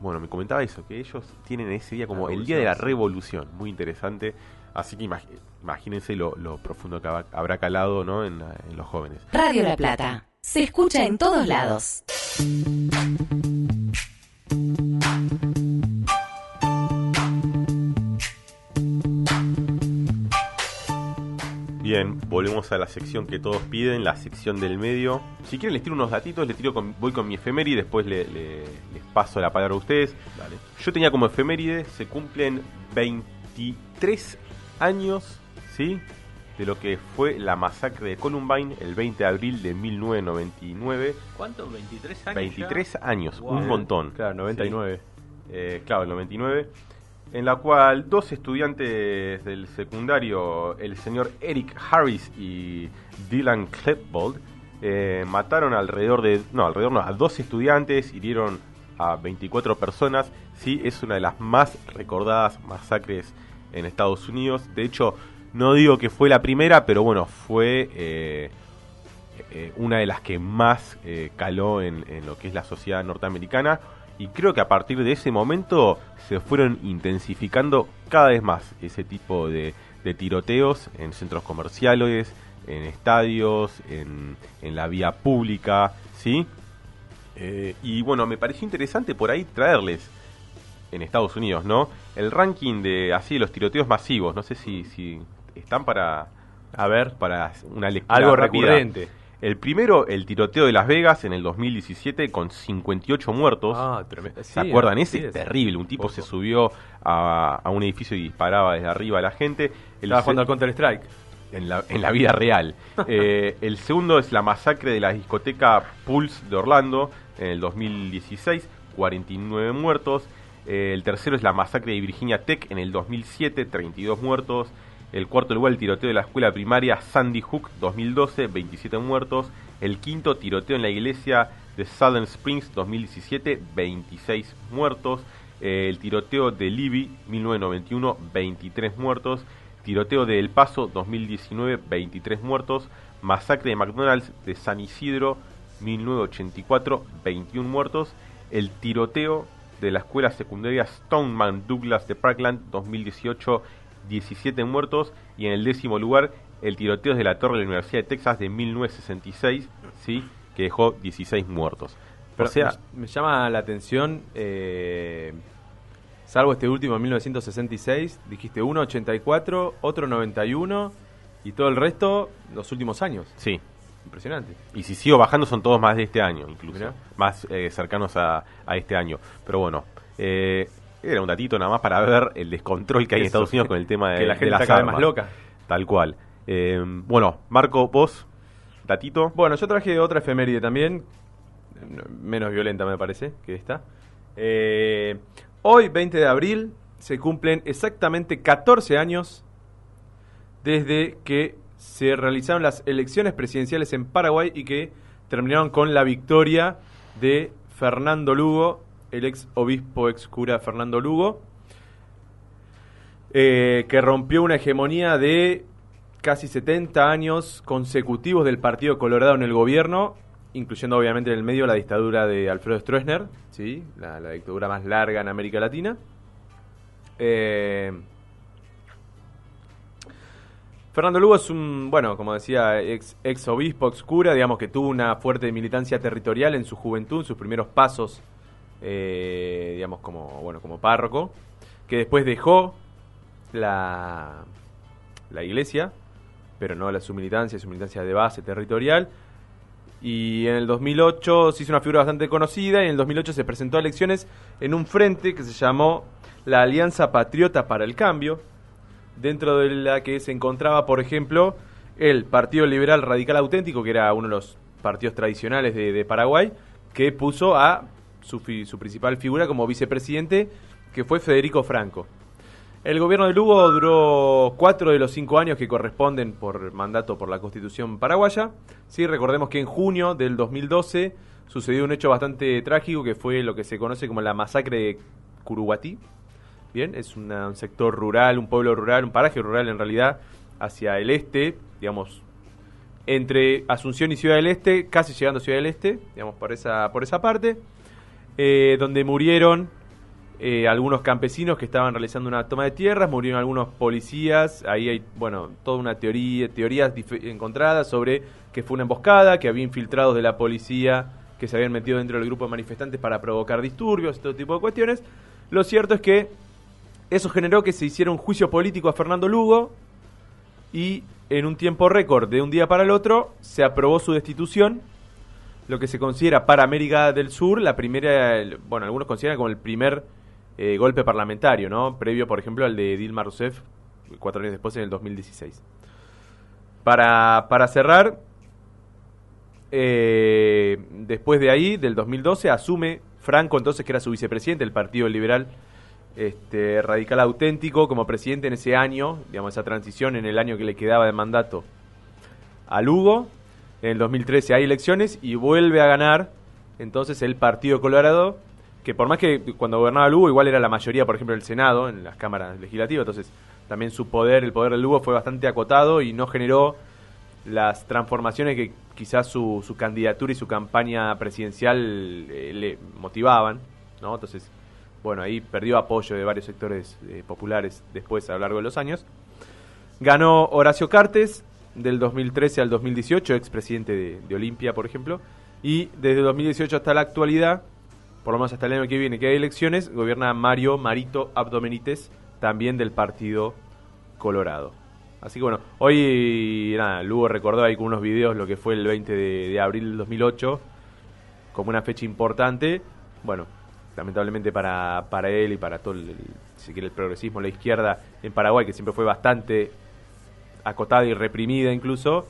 bueno, me comentaba eso, que ellos tienen ese día como el día de la revolución, muy interesante, así que imag- imagínense lo, lo profundo que habrá- calado ¿no? en, en los jóvenes. Radio La Plata. Se escucha en todos lados. Bien, volvemos a la sección que todos piden, la sección del medio. Si quieren les tiro unos datitos, les tiro con- voy con mi efeméride, después le- le- les paso la palabra a ustedes. Yo tenía como efeméride, se cumplen 23 años, ¿sí? De lo que fue la masacre de Columbine el 20 de abril de 1999. ¿Cuánto? ¿23 años? 23 años, Wow. un montón. Claro, 99. Eh, claro, el 99, en la cual dos estudiantes del secundario, el señor Eric Harris y Dylan Klebold, eh, mataron alrededor de, no, alrededor no, a dos estudiantes, hirieron a 24 personas, sí, es una de las más recordadas masacres en Estados Unidos, de hecho, no digo que fue la primera, pero bueno, fue... eh, eh, una de las que más caló en, en lo que es la sociedad norteamericana y creo que a partir de ese momento se fueron intensificando cada vez más ese tipo de, de tiroteos en centros comerciales, en estadios, en, en la vía pública, ¿sí? Eh, y bueno, me pareció interesante por ahí traerles en Estados Unidos, ¿no? El ranking de así de los tiroteos masivos, no sé si, si están para A ver, para una lectura algo rápida. recurrente. El primero, el tiroteo de Las Vegas en el 2017 con 58 muertos. Ah, tremendo. ¿Se acuerdan? Ese sí, es terrible. Un tipo se subió a, a un edificio y disparaba desde arriba a la gente. El Estaba jugando al Counter Strike. en la, en la vida real. <laughs> Eh, el segundo es la masacre de la discoteca Pulse de Orlando en el 2016, 49 muertos. Eh, el tercero es la masacre de Virginia Tech en el 2007, 32 muertos. El cuarto lugar, el tiroteo de la escuela primaria Sandy Hook 2012, 27 muertos. El quinto, tiroteo en la iglesia de Southern Springs 2017, 26 muertos. Eh, el tiroteo de Libby 1991, 23 muertos. Tiroteo de El Paso 2019, 23 muertos. Masacre de McDonald's de San Isidro 1984, 21 muertos. El tiroteo de la escuela secundaria Stoneman Douglas de Parkland 2018, 17 muertos. Y en el décimo lugar, el tiroteo de la torre de la Universidad de Texas de 1966, ¿sí? que dejó 16 muertos. Pero o sea, me, me llama la atención, eh, salvo este último en 1966, dijiste uno 84, otro 91 y todo el resto los últimos años. sí. Impresionante. Y si sigo bajando son todos más de este año, incluso. Mirá. Más eh, cercanos a, a este año. Pero bueno, eh, era un datito nada más para ver el descontrol que hay en Estados Unidos con el tema <laughs> de, que la de gente las está cada vez armas. más loca. Tal cual. Eh, bueno, Marco, vos, datito. Bueno, yo traje otra efeméride también, menos violenta me parece que esta. Eh, hoy, 20 de abril, se cumplen exactamente 14 años desde que se realizaron las elecciones presidenciales en Paraguay y que terminaron con la victoria de Fernando Lugo, el ex obispo, ex cura Fernando Lugo, eh, que rompió una hegemonía de casi 70 años consecutivos del Partido Colorado en el gobierno, incluyendo obviamente en el medio la dictadura de Alfredo Stroessner, ¿sí? la, dictadura más larga en América Latina. Eh, Fernando Lugo es un, bueno, como decía, ex, ex obispo, ex cura, digamos que tuvo una fuerte militancia territorial en su juventud, en sus primeros pasos, eh, digamos, como, bueno, como párroco, que después dejó la, la iglesia, pero no la, su militancia, su militancia de base territorial. Y en el 2008 se hizo una figura bastante conocida y en el 2008 se presentó a elecciones en un frente que se llamó la Alianza Patriota para el Cambio, dentro de la que se encontraba, por ejemplo, el Partido Liberal Radical Auténtico, que era uno de los partidos tradicionales de, de Paraguay, que puso a su, principal figura como vicepresidente, que fue Federico Franco. El gobierno de Lugo duró cuatro de los cinco años que corresponden por mandato por la Constitución paraguaya. Sí, recordemos que en junio del 2012 sucedió un hecho bastante trágico que fue lo que se conoce como la masacre de Curuguatí. Bien, es un sector rural, un pueblo rural, un paraje rural en realidad, hacia el este, digamos, entre Asunción y Ciudad del Este, casi llegando a Ciudad del Este, digamos, por esa, por esa parte, eh, donde murieron eh, algunos campesinos que estaban realizando una toma de tierras, murieron algunos policías, ahí hay, bueno, toda una teoría, teorías encontradas sobre que fue una emboscada, que había infiltrados de la policía que se habían metido dentro del grupo de manifestantes para provocar disturbios, todo tipo de cuestiones. Lo cierto es que eso generó que se hiciera un juicio político a Fernando Lugo y en un tiempo récord de un día para el otro se aprobó su destitución, lo que se considera para América del Sur la primera, bueno, algunos consideran como el primer eh, golpe parlamentario, ¿no? Previo, por ejemplo, al de Dilma Rousseff cuatro años después en el 2016. Para, para cerrar, eh, después de ahí, del 2012, asume Franco, entonces que era su vicepresidente, el Partido Liberal este, Radical Auténtico, como presidente en ese año, digamos, esa transición en el año que le quedaba de mandato a Lugo. En el 2013 hay elecciones y vuelve a ganar entonces el Partido Colorado, que por más que cuando gobernaba Lugo igual era la mayoría, por ejemplo, del Senado, en las cámaras legislativas, entonces también su poder, el poder del Lugo fue bastante acotado y no generó las transformaciones que quizás su, su candidatura y su campaña presidencial eh, le motivaban, ¿no? Entonces, bueno, ahí perdió apoyo de varios sectores eh, populares después a lo largo de los años. Ganó Horacio Cartes del 2013 al 2018, expresidente de, de Olimpia, por ejemplo, y desde 2018 hasta la actualidad, por lo menos hasta el año que viene que hay elecciones, gobierna Mario Marito Abdomenites, también del Partido Colorado. Así que bueno, hoy nada, Lugo recordó ahí con unos videos lo que fue el 20 de, abril del 2008 como una fecha importante. Bueno, lamentablemente para, para él y para todo el, el- si quiere, el progresismo, la izquierda en Paraguay, que siempre fue bastante acotada y reprimida incluso,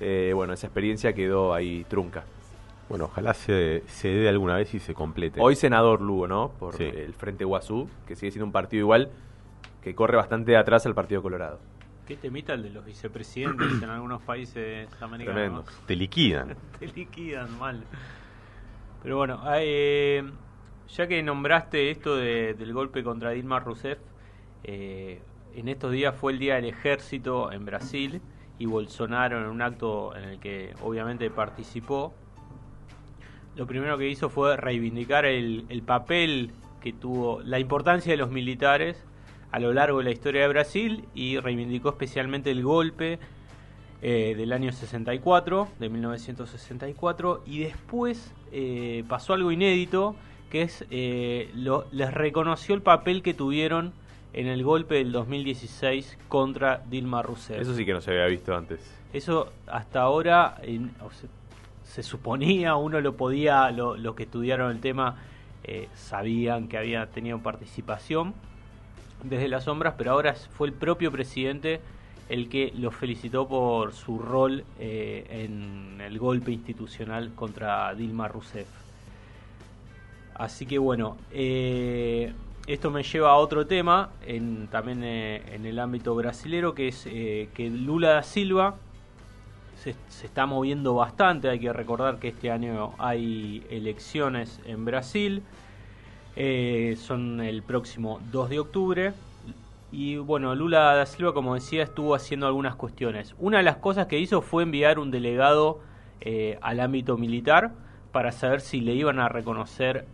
eh, bueno, esa experiencia quedó ahí trunca. Bueno, ojalá se, se dé alguna vez y se complete. Hoy senador Lugo, ¿no? Por Sí. el Frente Guazú, que sigue siendo un partido igual que corre bastante atrás al Partido Colorado. ¿Qué temita el de los vicepresidentes en algunos países americanos? Tremendo. Te liquidan. <laughs> Te liquidan mal. Pero bueno, eh, ya que nombraste esto de- del golpe contra Dilma Rousseff, eh, en estos días fue el Día del Ejército en Brasil y Bolsonaro en un acto en el que obviamente participó. Lo primero que hizo fue reivindicar el, el papel que tuvo, la importancia de los militares a lo largo de la historia de Brasil y reivindicó especialmente el golpe eh, del año 64, de 1964, y después eh, pasó algo inédito, que es, eh, les reconoció el papel que tuvieron en el golpe del 2016 contra Dilma Rousseff. Eso sí que no se había visto antes. Eso hasta ahora en- o se, se suponía, uno lo podía, lo- los que estudiaron el tema eh, sabían que había tenido participación desde las sombras, pero ahora fue el propio presidente el que lo felicitó por su rol eh, en el golpe institucional contra Dilma Rousseff. Así que bueno, eh, esto me lleva a otro tema, también eh, en el ámbito brasilero, que es eh, que Lula da Silva se, está moviendo bastante. Hay que recordar que este año hay elecciones en Brasil. Eh, son el próximo 2 de octubre. Y bueno, Lula da Silva, como decía, estuvo haciendo algunas cuestiones. Una de las cosas que hizo fue enviar un delegado al ámbito militar para saber si le iban a reconocer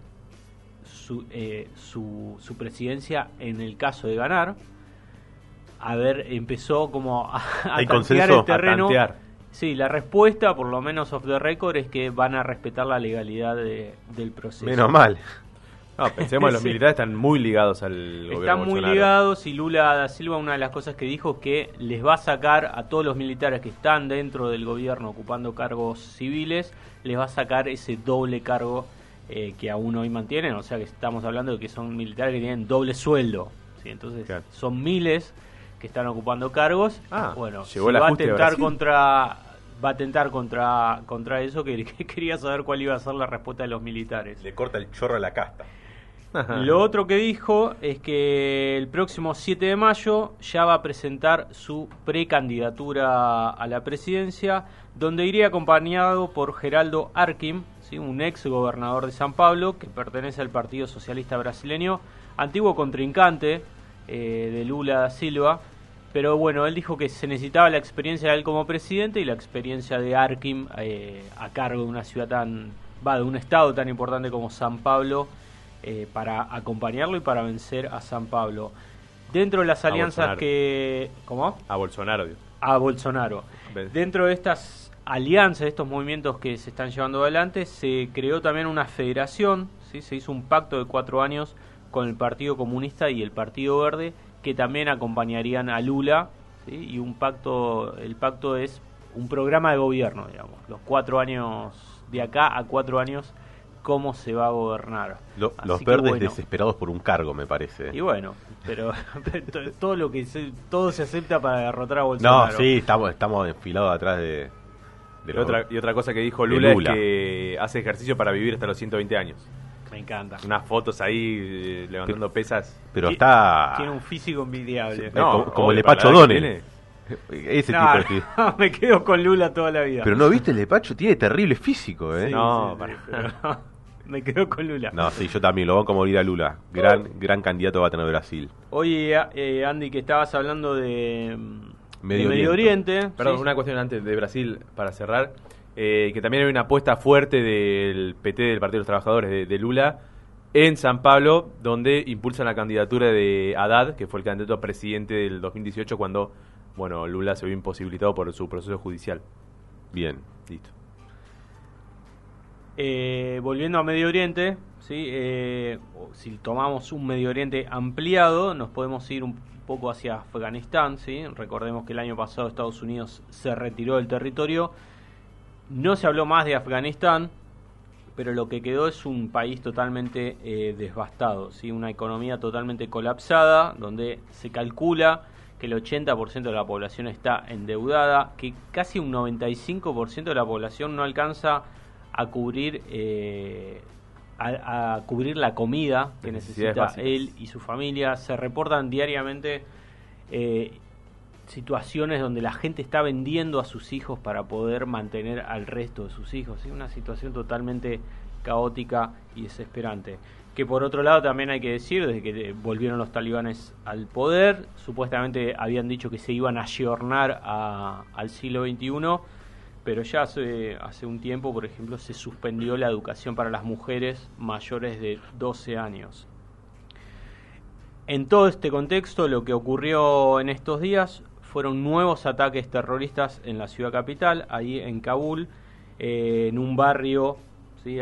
su, eh, su, su presidencia en el caso de ganar. A ver, empezó como a, a ¿Hay tantear el terreno. A tantear. Sí, la respuesta, por lo menos off the record, es que van a respetar la legalidad de- del proceso. Menos mal. No, pensemos, los <laughs> Sí. militares están muy ligados al gobierno Están muy Bolsonaro. ligados y Lula da Silva una de las cosas que dijo es que les va a sacar a todos los militares que están dentro del gobierno ocupando cargos civiles, les va a sacar ese doble cargo eh, que aún hoy mantienen, o sea que estamos hablando de que son militares que tienen doble sueldo, ¿sí? entonces Claro. son miles que están ocupando cargos. Ah, bueno, si va a tentar contra va a tentar contra contra eso que, <laughs> que quería saber cuál iba a ser la respuesta de los militares. Le corta el chorro a la casta. Lo otro que dijo es que el próximo 7 de mayo ya va a presentar su precandidatura a la presidencia, donde iría acompañado por Geraldo Arquim, ¿sí? un ex gobernador de San Pablo que pertenece al Partido Socialista Brasileño, antiguo contrincante eh, de Lula da Silva. Pero bueno, él dijo que se necesitaba la experiencia de él como presidente y la experiencia de Arquim eh, a cargo de una ciudad tan, va, de un estado tan importante como San Pablo eh, para acompañarlo y para vencer a San Pablo. Dentro de las alianzas que... ¿Cómo? A Bolsonaro. A Bolsonaro. Dentro de estas alianzas, estos movimientos que se están llevando adelante, se creó también una federación, ¿sí? se hizo un pacto de cuatro años con el Partido Comunista y el Partido Verde, que también acompañarían a Lula, ¿sí? y un pacto, el pacto es un programa de gobierno, digamos, los cuatro años de acá a cuatro años, cómo se va a gobernar. Lo- los verdes bueno. desesperados por un cargo, me parece. Y bueno, pero, <laughs> pero todo lo que se, todo se acepta para derrotar a Bolsonaro. No, sí, estamos, estamos enfilados atrás de, de Y otra, y otra cosa que dijo Lula, Lula. es que hace ejercicio para vivir hasta los 120 años. Me encanta. Unas fotos ahí eh, levantando pesas. Pero está... Tiene un físico envidiable. No, como- como el Pacho Donel. Ese No, tipo de... no, <laughs> me quedo con Lula toda la vida. Pero no viste el de Pacho, tiene terrible físico, ¿eh? Sí, No, sí, para- sí, pero me quedo con Lula. No, sí, yo también lo banco a morir a Lula. Gran, gran candidato va a tener Brasil. Oye, eh, Andy, que estabas hablando de mm, Medio Oriente. Perdón, sí, una cuestión antes de Brasil para cerrar. eh, que también hay una apuesta fuerte del PT, del Partido de los Trabajadores de, de Lula, en San Pablo, donde impulsan la candidatura de Haddad, que fue el candidato a presidente del 2018, cuando bueno Lula se vio imposibilitado por su proceso judicial. Bien, listo. Eh, volviendo a Medio Oriente, ¿sí? Eh, si tomamos un Medio Oriente ampliado, nos podemos ir un poco hacia Afganistán. ¿sí? Recordemos que el año pasado Estados Unidos se retiró del territorio. No se habló más de Afganistán, pero lo que quedó es un país totalmente eh, devastado, ¿sí? una economía totalmente colapsada, donde se calcula que el 80% de la población está endeudada, que casi un 95% de la población no alcanza a cubrir eh, a, a cubrir la comida que necesita él y su familia. Se reportan diariamente eh, situaciones donde la gente está vendiendo a sus hijos para poder mantener al resto de sus hijos. ¿sí? Una situación totalmente caótica y desesperante. Que por otro lado también hay que decir, desde que volvieron los talibanes al poder, supuestamente habían dicho que se iban a ayornar a- al siglo XXI, pero ya hace, un tiempo, por ejemplo, se suspendió la educación para las mujeres mayores de 12 años. En todo este contexto, lo que ocurrió en estos días fueron nuevos ataques terroristas en la ciudad capital, ahí en Kabul, eh, en un barrio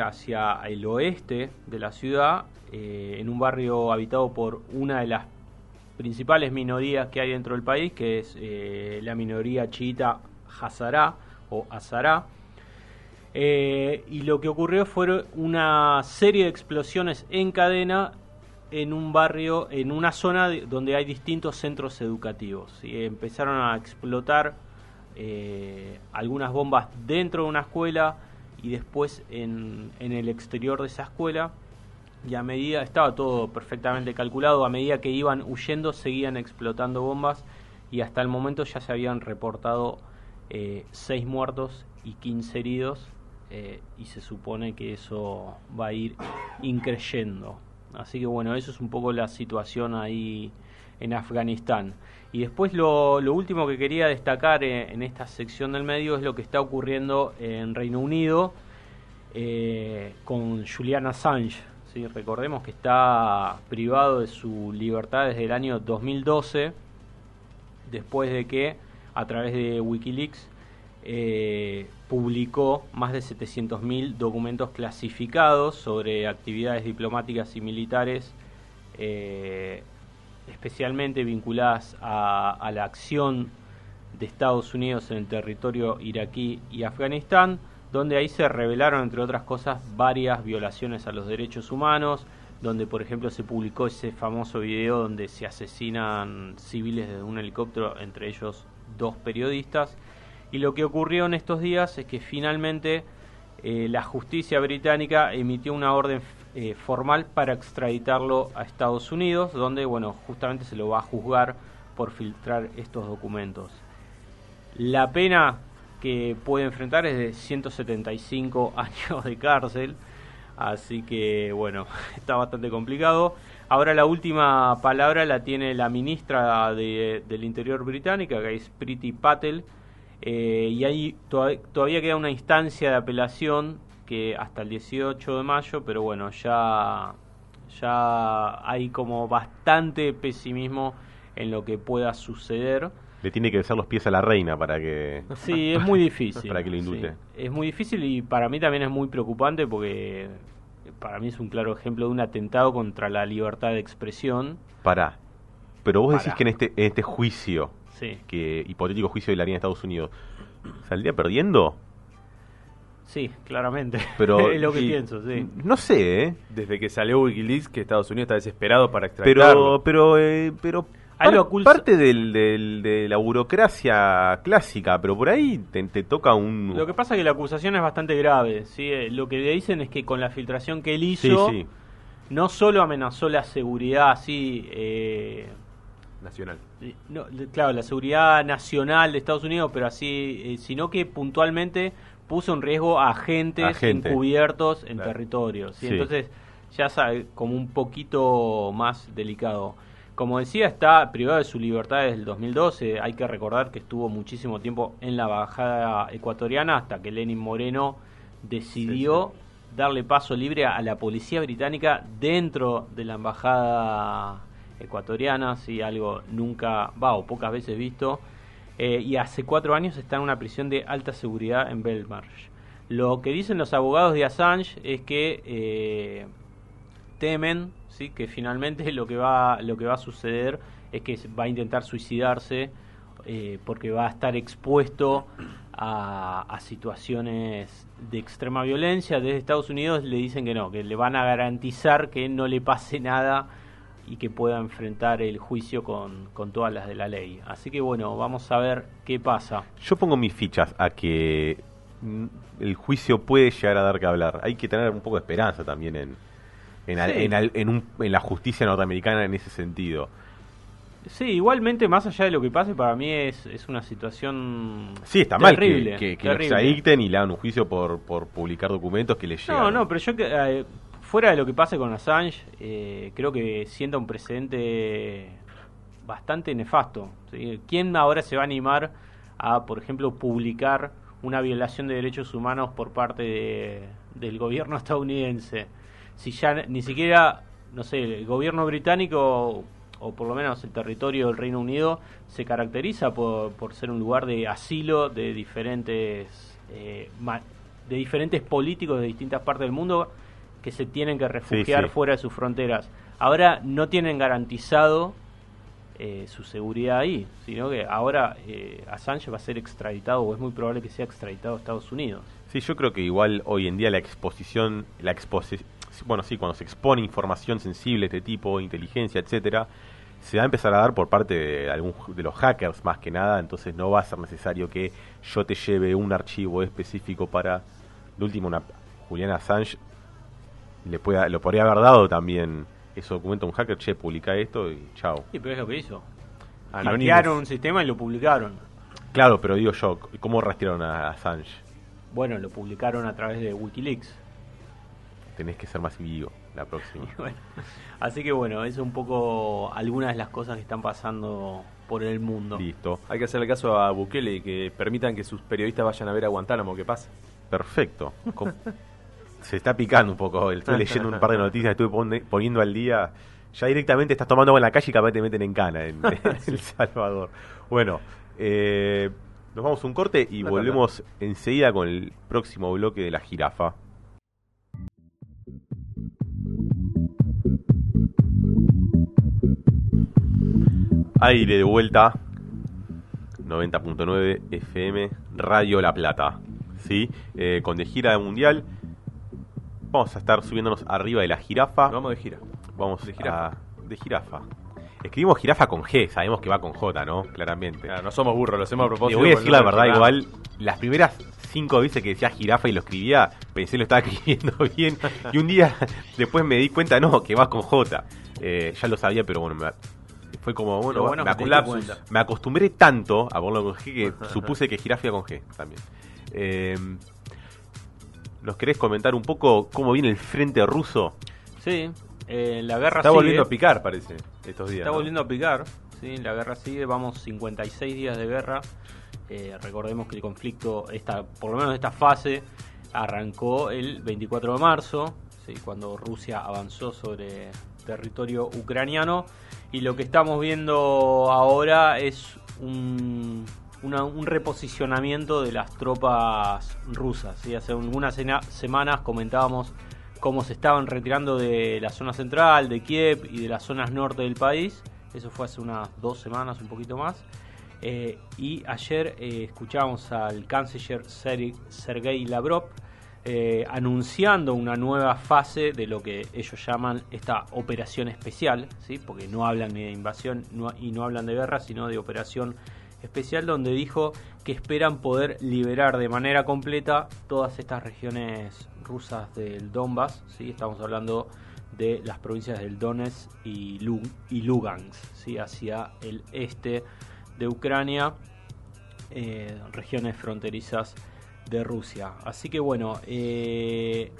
hacia el oeste de la ciudad, eh, en un barrio habitado por una de las principales minorías que hay dentro del país, que es eh, la minoría chiita Hazara o Hazara. Eh, y lo que ocurrió fue una serie de explosiones en cadena en un barrio, en una zona de- donde hay distintos centros educativos. ¿sí? Empezaron a explotar eh, algunas bombas dentro de una escuela y después en, en el exterior de esa escuela. Y a medida, estaba todo perfectamente calculado, a medida que iban huyendo seguían explotando bombas y hasta el momento ya se habían reportado 6 muertos y 15 heridos eh, y se supone que eso va a ir increyendo. Así que bueno, eso es un poco la situación ahí en Afganistán. Y después lo, último que quería destacar eh, en esta sección del medio es lo que está ocurriendo en Reino Unido eh, con Julian Assange. ¿sí? Recordemos que está privado de su libertad desde el año 2012, después de que a través de Wikileaks eh, publicó más de 700.000 documentos clasificados sobre actividades diplomáticas y militares, eh, especialmente vinculadas a, a la acción de Estados Unidos en el territorio iraquí y Afganistán, donde ahí se revelaron, entre otras cosas, varias violaciones a los derechos humanos, donde por ejemplo se publicó ese famoso video donde se asesinan civiles desde un helicóptero, entre ellos dos periodistas. Y lo que ocurrió en estos días es que finalmente eh, la justicia británica emitió una orden eh, formal para extraditarlo a Estados Unidos, donde bueno, justamente se lo va a juzgar por filtrar estos documentos. La pena que puede enfrentar es de 175 <laughs> años de cárcel, así que bueno, <laughs> está bastante complicado. Ahora la última palabra la tiene la ministra de, del Interior británica, que es Priti Patel, eh, y ahí todavía queda una instancia de apelación que hasta el 18 de mayo, pero bueno, ya, ya hay como bastante pesimismo en lo que pueda suceder. Le tiene que besar los pies a la reina para que... Sí, es muy <laughs> difícil. para que lo indute. Es muy difícil y para mí también es muy preocupante porque para mí es un claro ejemplo de un atentado contra la libertad de expresión. Para. Pero vos decís que en este, en este juicio, sí. que hipotético juicio de la en Estados Unidos, ¿saldría perdiendo? Sí, claramente. Pero, <laughs> es lo que pienso, sí. No sé, ¿eh? Desde que salió Wikileaks que Estados Unidos está desesperado para extraditarlo. Pero, pero, eh, pero parte del, de la burocracia clásica, pero por ahí te, toca un... Lo que pasa es que la acusación es bastante grave, ¿sí? Eh, lo que le dicen es que con la filtración que él hizo, no solo amenazó la seguridad así... Eh, nacional. claro, la seguridad nacional de Estados Unidos, pero así, eh, sino que puntualmente puso en riesgo a agentes encubiertos en territorios. Entonces ya sabe, como un poquito más delicado. Como decía, está privado de su libertad desde el 2012. Hay que recordar que estuvo muchísimo tiempo en la embajada ecuatoriana hasta que Lenin Moreno decidió darle paso libre a la policía británica dentro de la embajada ecuatoriana, sí, algo nunca, va o pocas veces visto. Eh, y hace cuatro años está en una prisión de alta seguridad en Belmarsh. Lo que dicen los abogados de Assange es que eh, temen que finalmente <laughs> lo que va lo que va a suceder es que va a intentar suicidarse eh, porque va a estar expuesto a, a, situaciones de extrema violencia. Desde Estados Unidos le dicen que no, que le van a garantizar que no le pase nada y que pueda enfrentar el juicio con, con todas las de la ley. Así que bueno, vamos a ver qué pasa. Yo pongo mis fichas a que el juicio puede llegar a dar que hablar. Hay que tener un poco de esperanza también en, en, la justicia norteamericana en ese sentido. Sí, igualmente, más allá de lo que pase, para mí es, es una situación. Sí, está mal que, que, que extradicten y le hagan un juicio por, por publicar documentos que le llegan. No, no, pero yo, eh, fuera de lo que pase con Assange, eh, creo que sienta un precedente bastante nefasto. ¿Quién ahora se va a animar a, por ejemplo, publicar una violación de derechos humanos por parte del gobierno <laughs> estadounidense? Si ya ni siquiera, no sé, el gobierno británico o por lo menos el territorio del Reino Unido se caracteriza por, por ser un lugar de asilo de diferentes eh, de diferentes políticos de distintas partes del mundo que se tienen que refugiar fuera de sus fronteras. Ahora no tienen garantizado eh, su seguridad ahí, sino que ahora eh, Assange va a ser extraditado o es muy probable que sea extraditado a Estados Unidos. Sí, yo creo que igual hoy en día la exposición, la exposición bueno, sí, cuando se expone información sensible de este tipo, inteligencia, etcétera, se va a empezar a dar por parte de, algún, de los hackers más que nada, entonces no va a ser necesario que yo te lleve un archivo específico para, de último, una Juliana Assange le pueda, lo podría haber dado también ese documento a un hacker, che, publica esto y chao. Sí, pero es lo que hizo. Hackearon un sistema y lo publicaron. Claro, pero digo yo, ¿cómo rastrearon a Assange? Bueno, lo publicaron a través de Wikileaks tenés que ser más vivo la próxima. <laughs> así que bueno, eso es un poco algunas de las cosas que están pasando por el mundo. Listo. Hay que hacerle caso a Bukele y que permitan que sus periodistas vayan a ver a Guantánamo, ¿qué pasa? Perfecto. <laughs> Se está picando un poco. Estoy leyendo un par de noticias, estuve poniendo al día. Ya directamente estás tomando agua en la calle y capaz te meten en cana en, <laughs> El Salvador. Bueno, eh, nos vamos a un corte y volvemos enseguida con el próximo bloque de la jirafa. Aire de vuelta, 90.9 FM, Radio La Plata, ¿sí? Eh, con de gira mundial. vamos a estar subiéndonos arriba de la jirafa. Vamos de gira. Vamos de jirafa. a- de jirafa. Escribimos jirafa con G, sabemos que va con J, ¿no? Claramente. Claro, no somos burros, lo hacemos a Te propósito. voy a decir la verdad, igual, las primeras cinco veces que decía jirafa y lo escribía, pensé lo estaba <laughs> escribiendo bien. Y un día después me di cuenta, no, que va con J. Eh, ya lo sabía, pero bueno, me- fue como, bueno, bueno me, acostumbré- me tanto a verlo con G que <laughs> supuse que jirafa iba con G también. Eh, ¿Nos querés comentar un poco cómo viene el frente ruso? Sí, eh, la guerra Está sigue. volviendo a picar, parece, estos días. Está ¿no? volviendo a picar, sí, la guerra sigue, vamos 56 días de guerra. Eh, recordemos que el conflicto, por lo menos esta fase, arrancó el 24 de marzo, cuando Rusia avanzó sobre territorio ucraniano. Y lo que estamos viendo ahora es un, reposicionamiento de las tropas rusas. ¿sí? Hace algunas semanas comentábamos cómo se estaban retirando de la zona central, de Kiev y de las zonas norte del país. Eso fue hace unas dos semanas, un poquito más. Eh, y ayer eh, escuchábamos al canciller Ser- Sergei Lavrov eh, anunciando una nueva fase de lo que ellos llaman esta operación especial, ¿sí? porque no hablan ni de invasión y no hablan de guerra, sino de operación especial, donde dijo que esperan poder liberar de manera completa todas estas regiones rusas del Donbass, ¿sí? estamos hablando de las provincias del Donetsk y, y Lugansk, ¿sí? hacia el este de Ucrania, eh, regiones fronterizas de Rusia. Así que bueno, eh,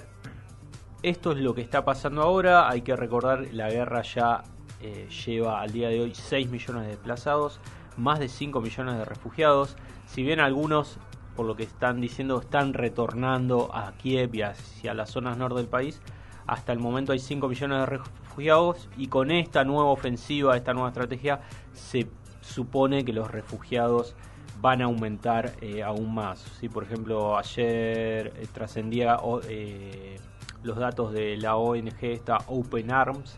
esto es lo que está pasando ahora. Hay que recordar, la guerra ya eh, lleva al día de hoy 6 millones de desplazados, más de 5 millones de refugiados. Si bien algunos, por lo que están diciendo, están retornando a Kiev y hacia las zonas norte del país, hasta el momento hay 5 millones de refugiados y con esta nueva ofensiva, esta nueva estrategia, se supone que los refugiados van a aumentar eh, aún más. ¿sí? Por ejemplo, ayer eh, trascendía eh, los datos de la ONG esta Open Arms,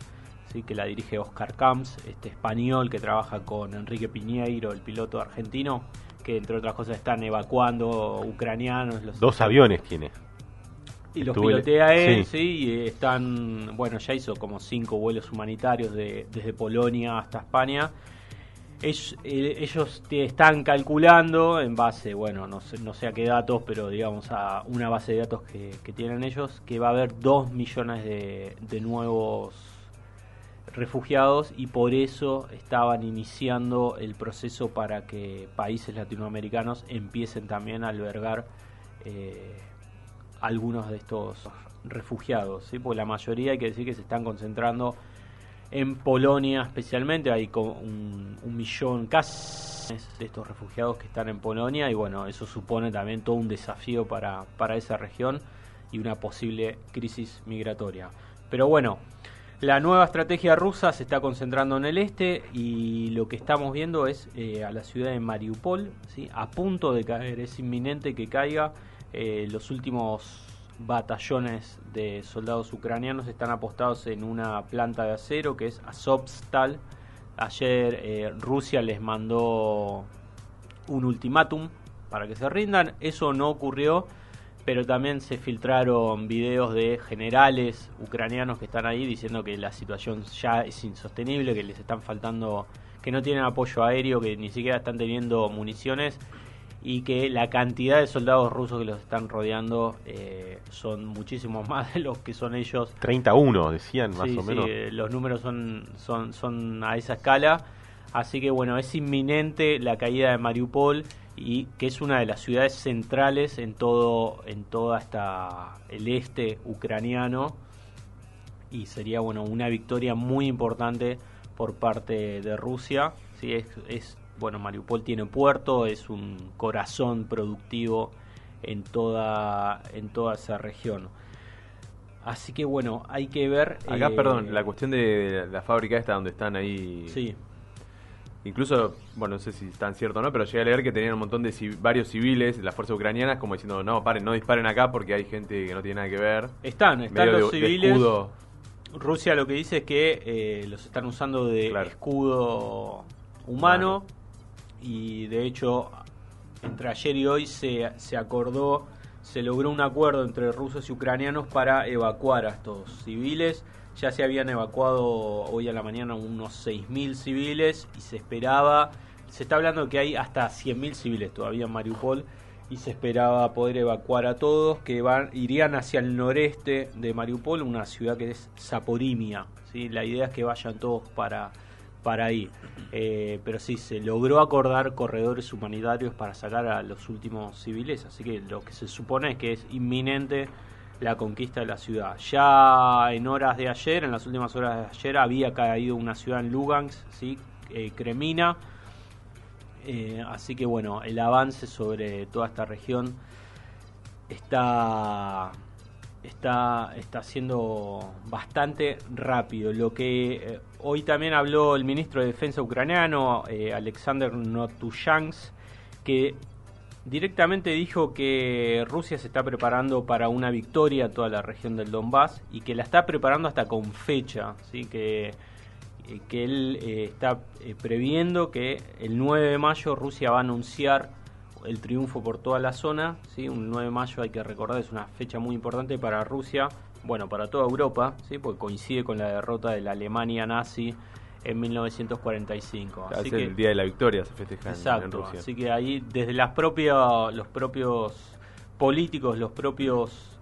¿sí? que la dirige Oscar Camps, este español que trabaja con Enrique Piñeiro, el piloto argentino, que entre otras cosas están evacuando ucranianos. Los Dos aviones tiene. y los Estuve- pilotea él, sí. sí, y están, bueno, ya hizo como cinco vuelos humanitarios de- desde Polonia hasta España. Ellos, eh, ellos te están calculando en base, bueno, no sé, no sé a qué datos, pero digamos a una base de datos que, tienen ellos, que va a haber dos millones de, de nuevos refugiados y por eso estaban iniciando el proceso para que países latinoamericanos empiecen también a albergar eh, algunos de estos refugiados, ¿sí? porque la mayoría hay que decir que se están concentrando en Polonia especialmente, hay como un, millón casi de estos refugiados que están en Polonia y bueno, eso supone también todo un desafío para, para esa región y una posible crisis migratoria. Pero bueno, la nueva estrategia rusa se está concentrando en el este y lo que estamos viendo es eh, a la ciudad de Mariupol, a punto de caer, es inminente que caiga. Eh, los últimos batallones de soldados ucranianos están apostados en una planta de acero que es Azovstal. Ayer eh, Rusia les mandó un ultimátum para que se rindan, eso no ocurrió pero también se filtraron videos de generales ucranianos que están ahí diciendo que la situación ya es insostenible, que les están faltando, que no tienen apoyo aéreo, que ni siquiera están teniendo municiones y que la cantidad de soldados rusos que los están rodeando eh, son muchísimos <laughs> más de los que son ellos 31, decían más Sí, o sí, menos. eh, los números son, son, son a esa escala. Así que bueno, es inminente la caída de Mariupol y que es una de las ciudades centrales en todo en toda esta el este ucraniano y sería bueno una victoria muy importante por parte de Rusia. Sí, es, es bueno, Mariupol tiene puerto, es un corazón productivo en toda en toda esa región. Así que bueno, hay que ver. Acá, eh, perdón, la cuestión de la fábrica esta donde están ahí. Sí, Incluso, bueno, no sé si están cierto o no, pero llegué a leer que tenían un montón de varios civiles de las fuerzas ucranianas como diciendo, no, paren, no disparen acá porque hay gente que no tiene nada que ver. están, están Medio los de- de civiles. escudo. Rusia lo que dice es que eh, los están usando de Claro. escudo humano y de hecho entre ayer y hoy se, se acordó se logró un acuerdo entre rusos y ucranianos para evacuar a estos civiles. Ya se habían evacuado hoy a la mañana unos 6.000 civiles y se esperaba, se está hablando que hay hasta 100.000 civiles todavía en Mariupol y se esperaba poder evacuar a todos que van irían hacia el noreste de Mariupol, una ciudad que es Zaporimia. ¿sí? La idea es que vayan todos para, para ahí. Eh, pero sí, se logró acordar corredores humanitarios para sacar a los últimos civiles, así que lo que se supone es que es inminente la conquista de la ciudad. Ya en horas de ayer, en las últimas horas de ayer, había caído una ciudad en Lugansk, ¿sí? Eh, Kremina, eh, así que bueno, el avance sobre toda esta región está está está siendo bastante rápido. Lo que eh, hoy también habló el ministro de Defensa ucraniano, eh, Alexander Notushanks, que directamente dijo que Rusia se está preparando para una victoria en toda la región del Donbass y que la está preparando hasta con fecha, ¿sí? que eh, que él está previendo que el 9 de mayo Rusia va a anunciar el triunfo por toda la zona. ¿sí? Un 9 de mayo, hay que recordar, es una fecha muy importante para Rusia, bueno, para toda Europa, ¿sí? porque coincide con la derrota de la Alemania nazi en 1945. Así es que, el día de la victoria se festeja en, Rusia. Así que ahí, desde las propias, los propios políticos, los propios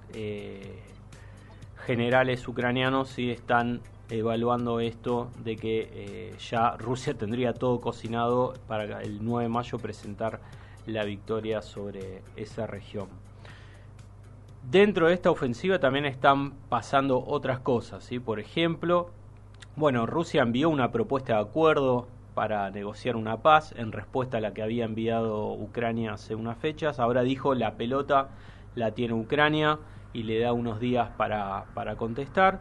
generales ucranianos, sí están evaluando esto de que eh, ya Rusia tendría todo cocinado para el 9 de mayo presentar la victoria sobre esa región. Dentro de esta ofensiva también están pasando otras cosas, ¿sí? Por ejemplo, bueno, Rusia envió una propuesta de acuerdo para negociar una paz en respuesta a la que había enviado Ucrania hace unas fechas. Ahora dijo la pelota la tiene Ucrania y le da unos días para, para contestar.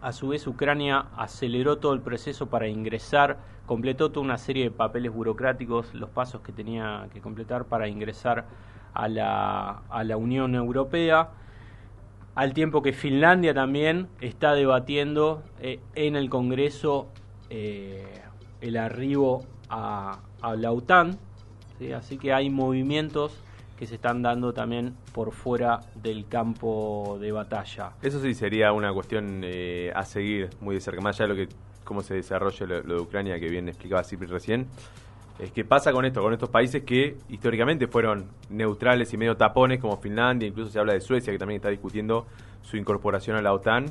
A su vez, Ucrania aceleró todo el proceso para ingresar, completó toda una serie de papeles burocráticos, los pasos que tenía que completar para ingresar a la, a la Unión Europea, al tiempo que Finlandia también está debatiendo eh, en el Congreso eh, el arribo a, a la OTAN. Así que hay movimientos que se están dando también por fuera del campo de batalla. Eso sí sería una cuestión eh, a seguir muy de cerca, más allá de lo que cómo se desarrolla lo, de Ucrania que bien explicaba Cipri recién. Es que pasa con esto, con estos países que históricamente fueron neutrales y medio tapones como Finlandia, incluso se habla de Suecia que también está discutiendo su incorporación a la OTAN.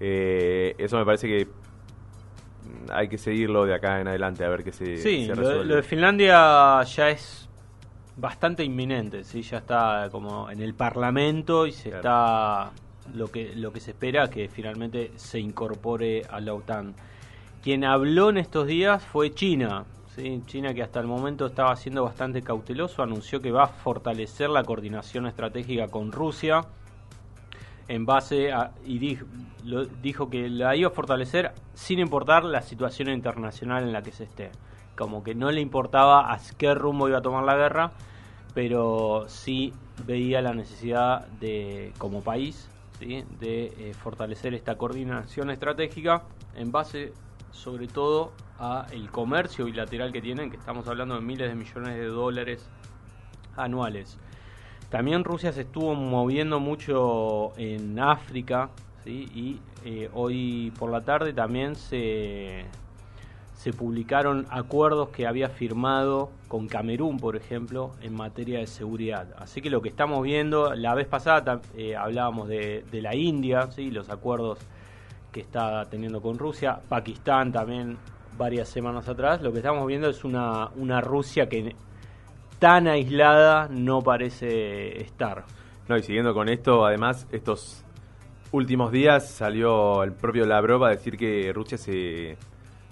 Eh, eso me parece que hay que seguirlo de acá en adelante a ver qué se, sí, resuelve. lo de Finlandia ya es bastante inminente, ¿sí? ya está como en el Parlamento y se está lo que lo que se espera que finalmente se incorpore a la OTAN. Quien habló en estos días fue China. China que hasta el momento estaba siendo bastante cauteloso, anunció que va a fortalecer la coordinación estratégica con Rusia en base a y dijo, que la iba a fortalecer sin importar la situación internacional en la que se esté como que no le importaba a qué rumbo iba a tomar la guerra, pero sí veía la necesidad de, como país, de eh, fortalecer esta coordinación estratégica en base sobre todo a el comercio bilateral que tienen, que estamos hablando de miles de millones de dólares anuales. También Rusia se estuvo moviendo mucho en África, y eh, hoy por la tarde también se, se publicaron acuerdos que había firmado con Camerún, por ejemplo, en materia de seguridad. Así que lo que estamos viendo, la vez pasada eh, hablábamos de, la India, ¿sí? los acuerdos que está teniendo con Rusia, Pakistán también varias semanas atrás, lo que estamos viendo es una, una Rusia que tan aislada no parece estar. No, y siguiendo con esto, además, estos últimos días salió el propio Lavrov a decir que Rusia se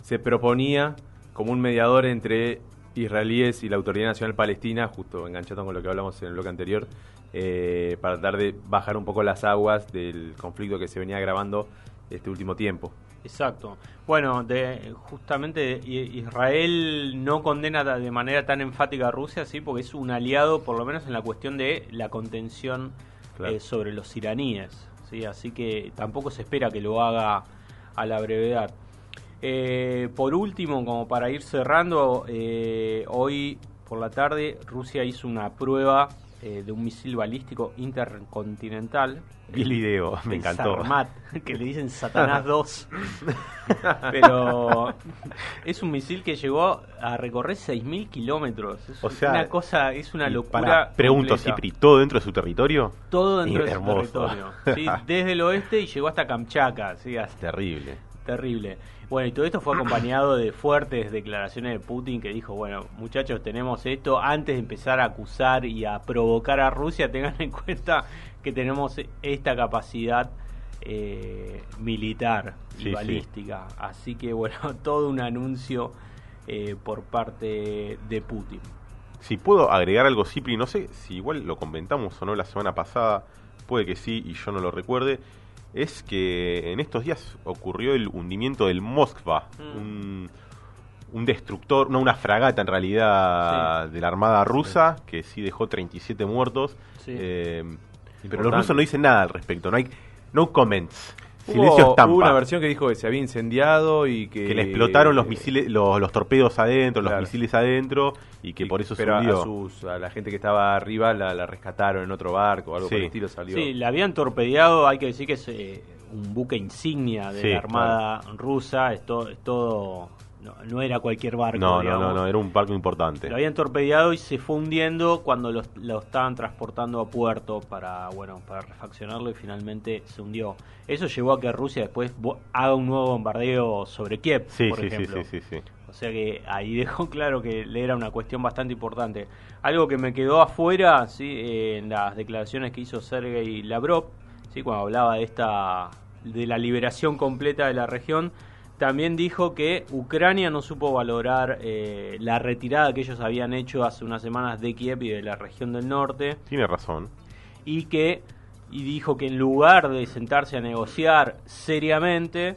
se proponía como un mediador entre israelíes y la Autoridad Nacional Palestina, justo enganchando con lo que hablamos en el bloque anterior, eh, para tratar de bajar un poco las aguas del conflicto que se venía agravando este último tiempo. Exacto. Bueno, de, justamente Israel no condena de manera tan enfática a Rusia, sí, porque es un aliado, por lo menos en la cuestión de la contención eh, sobre los iraníes, sí, así que tampoco se espera que lo haga a la brevedad. Eh, por último, como para ir cerrando, eh, hoy por la tarde Rusia hizo una prueba eh, de un misil balístico intercontinental. Vi el video, me el encantó. Sarmat, <laughs> que le dicen Satanás 2. <laughs> Pero es un misil que llegó a recorrer 6.000 kilómetros. Es O sea, una cosa, es una locura. pará, pregunto, completa. Cipri, ¿todo dentro de su territorio? Todo dentro de su territorio. ¿sí? <laughs> Desde el oeste y llegó hasta Kamchatka. ¿sí? Hasta Terrible. Terrible. Bueno, y todo esto fue acompañado de fuertes declaraciones de Putin que dijo, bueno, muchachos, tenemos esto, antes de empezar a acusar y a provocar a Rusia, tengan en cuenta que tenemos esta capacidad eh, militar y Sí, sí. balística. Así que, bueno, <laughs> todo un anuncio eh, por parte de Putin. Si puedo agregar algo, Cipri, no sé si igual lo comentamos o no la semana pasada, puede que sí y yo no lo recuerde, es que en estos días ocurrió el hundimiento del Moskva, Mm. un, un destructor, no una fragata en realidad de la Armada rusa, que sí dejó 37 muertos, Sí. eh, pero los rusos no dicen nada al respecto, no hay no comments, silencio estampa. hubo una versión que dijo que se había incendiado y que... que le explotaron los misiles, los, los torpedos adentro, Claro. los misiles adentro y que y- por eso pero a- hundió. A, sus- a la gente que estaba arriba la, la rescataron en otro barco o algo Sí. por el estilo salió. Sí, la habían torpedeado, hay que decir que es eh, un buque insignia de Sí, la Armada rusa, es, to- es todo, no, no era cualquier barco. No, no, digamos. no, no, era un barco importante. Lo habían torpedeado y se fue hundiendo cuando lo, lo estaban transportando a puerto para, bueno, para refaccionarlo y finalmente se hundió. Eso llevó a que Rusia después haga un nuevo bombardeo sobre Kiev, Sí, por sí, sí, ejemplo. sí, sí, sí. O sea que ahí <laughs> dejó claro que le era una cuestión bastante importante. Algo que me quedó afuera, sí, en las declaraciones que hizo Sergei Lavrov, sí, cuando hablaba de esta de la liberación completa de la región, también dijo que Ucrania no supo valorar eh, la retirada que ellos habían hecho hace unas semanas de Kiev y de la región del norte Tiene razón. y que y dijo que en lugar de sentarse a negociar seriamente,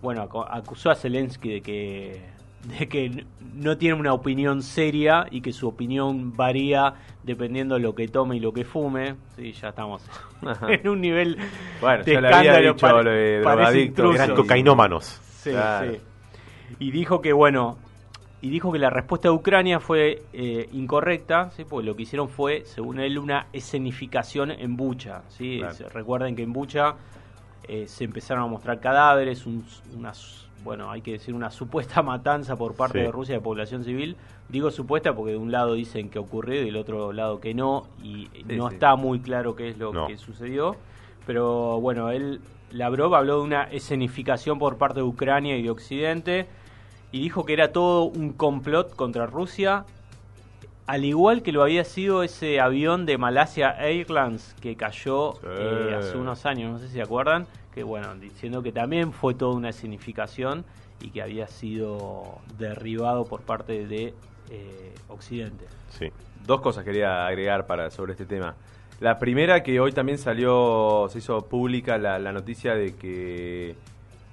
bueno, acu- acusó a Zelensky de que de que no tiene una opinión seria y que su opinión varía dependiendo de lo que tome y lo que fume. Sí, ya estamos Ajá. <laughs> en un nivel Bueno, de ya le había escándalo, dicho lo de. Eran cocainómanos. Sí, Claro. sí. Y dijo que, bueno, y dijo que la respuesta de Ucrania fue eh, incorrecta, ¿sí? porque lo que hicieron fue, según él, una escenificación en Bucha. ¿sí? Claro. Recuerden que en Bucha eh, se empezaron a mostrar cadáveres, un- una, s- bueno, hay que decir, una supuesta <laughs> matanza por parte Sí. de Rusia de población civil. Digo supuesta porque de un lado dicen que ocurrió y del otro lado que no, y Sí, no sí. está muy claro qué es lo No. que sucedió. Pero bueno, él, Lavrov habló de una escenificación por parte de Ucrania y de Occidente y dijo que era todo un complot contra Rusia, al igual que lo había sido ese avión de Malasia Airlines que cayó Sí. eh, hace unos años, no sé si se acuerdan, que bueno, diciendo que también fue toda una escenificación y que había sido derribado por parte de eh, Occidente. Sí. Dos cosas quería agregar para sobre este tema. La primera que hoy también salió, se hizo pública la, la noticia de que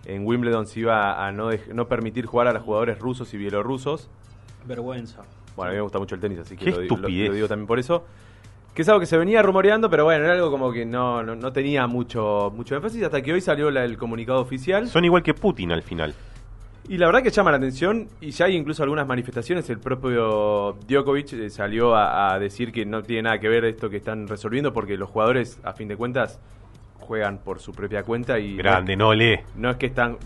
en Wimbledon se iba a no, permitir jugar a los jugadores rusos y bielorrusos. Vergüenza. Bueno, a mí me gusta mucho el tenis, así que Qué lo, digo- lo- estupidez. lo digo también por eso. Que es algo que se venía rumoreando, pero bueno, era algo como que no, no, no tenía mucho, mucho énfasis hasta que hoy salió la- el comunicado oficial. Son igual que Putin al final. Y la verdad que llama la atención y ya hay incluso algunas manifestaciones. El propio Djokovic eh, salió a, a decir que no tiene nada que ver esto que están resolviendo porque los jugadores, a fin de cuentas, juegan por su propia cuenta y Grande, no lee. no es que están,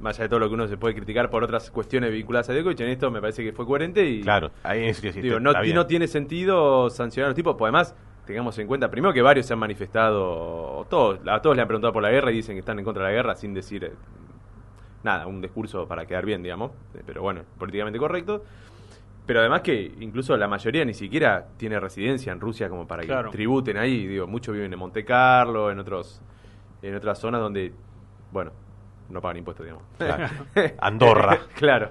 más allá de todo lo que uno se puede criticar por otras cuestiones vinculadas a Djokovic, en esto me parece que fue coherente y Claro, ahí es, sí, sí, digo, no, no tiene sentido sancionar a los tipos, pues además tengamos en cuenta, primero que varios se han manifestado, todos, a todos le han preguntado por la guerra y dicen que están en contra de la guerra sin decir eh, nada, un discurso para quedar bien, digamos, eh, pero bueno, políticamente correcto. Pero además que incluso la mayoría ni siquiera tiene residencia en Rusia como para que tributen ahí, digo, muchos viven en Monte Carlo, en otros en otras zonas donde bueno, no pagan impuestos, digamos. Claro. <laughs> Andorra. <laughs> claro.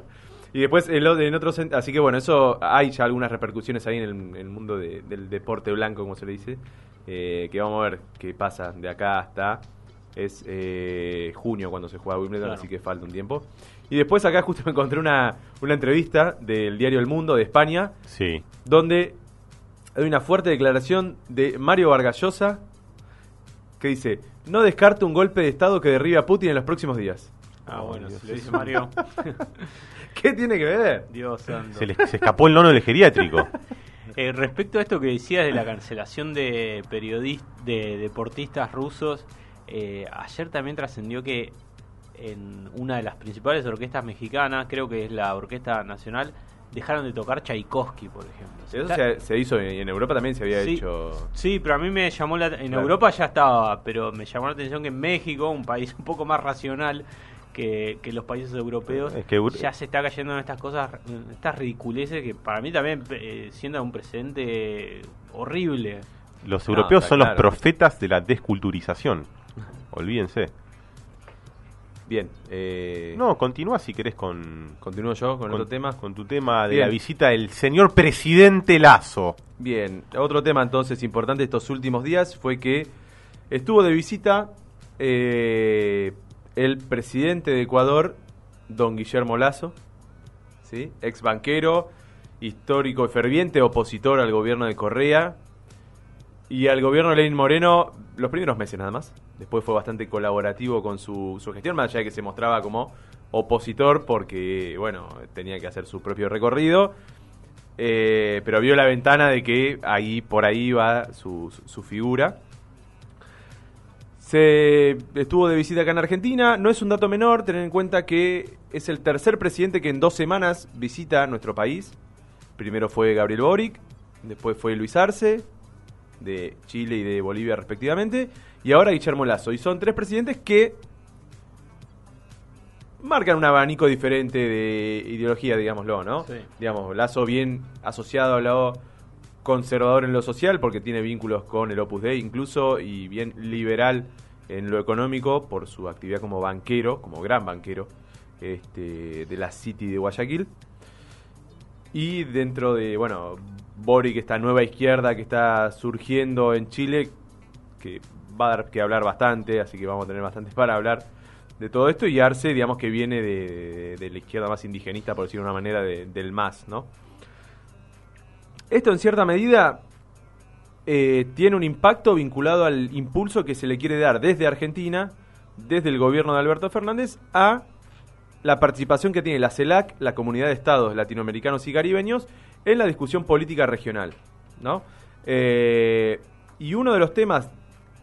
Y después en, lo- en otros, así que bueno, eso hay ya algunas repercusiones ahí en el, en el mundo de- del deporte blanco, como se le dice, eh, que vamos a ver qué pasa de acá hasta es eh, junio cuando se juega Wimbledon, Claro. así que falta un tiempo. Y después acá justo me <laughs> encontré una, una entrevista del diario El Mundo de España, Sí. donde hay una fuerte declaración de Mario Vargallosa que dice, no descarto un golpe de Estado que derribe a Putin en los próximos días. Ah, Oh, bueno, Dios. si lo dice Mario. <laughs> ¿Qué tiene que ver? Dios santo. Se le se escapó el nono del geriátrico. <laughs> Eh, respecto a esto que decías de la cancelación de periodistas, de deportistas rusos, eh, ayer también trascendió que en una de las principales orquestas mexicanas, creo que es la Orquesta Nacional, dejaron de tocar Tchaikovsky, por ejemplo. Eso Está- se, se hizo y en Europa también se había Sí. hecho. Sí, pero a mí me llamó la... En Claro. Europa ya estaba, pero me llamó la atención que en México, un país un poco más racional que, que los países europeos, Es que Euro- ya se está cayendo en estas cosas, en estas ridiculeces que para mí también eh, siendo un precedente horrible. Los europeos son claro. los profetas de la desculturización. Olvídense. Bien. Eh, No, continúa si querés con, Continúo yo con, con otro tema. Con tu tema de Bien. la visita del señor presidente Lazo. Bien, otro tema entonces importante estos últimos días fue que estuvo de visita eh, el presidente de Ecuador, don Guillermo Lazo, ¿sí? ex banquero, histórico y ferviente opositor al gobierno de Correa y al gobierno de Lenín Moreno los primeros meses nada más. Después fue bastante colaborativo con su, su gestión, más allá de que se mostraba como opositor porque, bueno, tenía que hacer su propio recorrido. Eh, pero vio la ventana de que ahí por ahí va su, su- figura. Se estuvo de visita acá en Argentina. No es un dato menor tener en cuenta que es el tercer presidente que en dos semanas visita nuestro país. Primero fue Gabriel Boric, después fue Luis Arce, de Chile y de Bolivia respectivamente, y ahora Guillermo Lazo. Y son tres presidentes que marcan un abanico diferente de ideología, digámoslo, ¿no? Sí. Digamos, Lazo bien asociado a lo conservador en lo social, porque tiene vínculos con el Opus Dei incluso, y bien liberal en lo económico por su actividad como banquero, como gran banquero, este, de la City de Guayaquil. Y dentro de, bueno, Boric, esta nueva izquierda que está surgiendo en Chile, que va a dar que hablar bastante, así que vamos a tener bastante para hablar de todo esto. Y Arce, digamos que viene de, la izquierda más indigenista, por decirlo de una manera, de- del MAS, ¿no? Esto en cierta medida eh, tiene un impacto vinculado al impulso que se le quiere dar desde Argentina, desde el gobierno de Alberto Fernández, a la participación que tiene la CELAC, la Comunidad de Estados Latinoamericanos y Caribeños, en la discusión política regional. ¿no? Eh, y uno de los temas,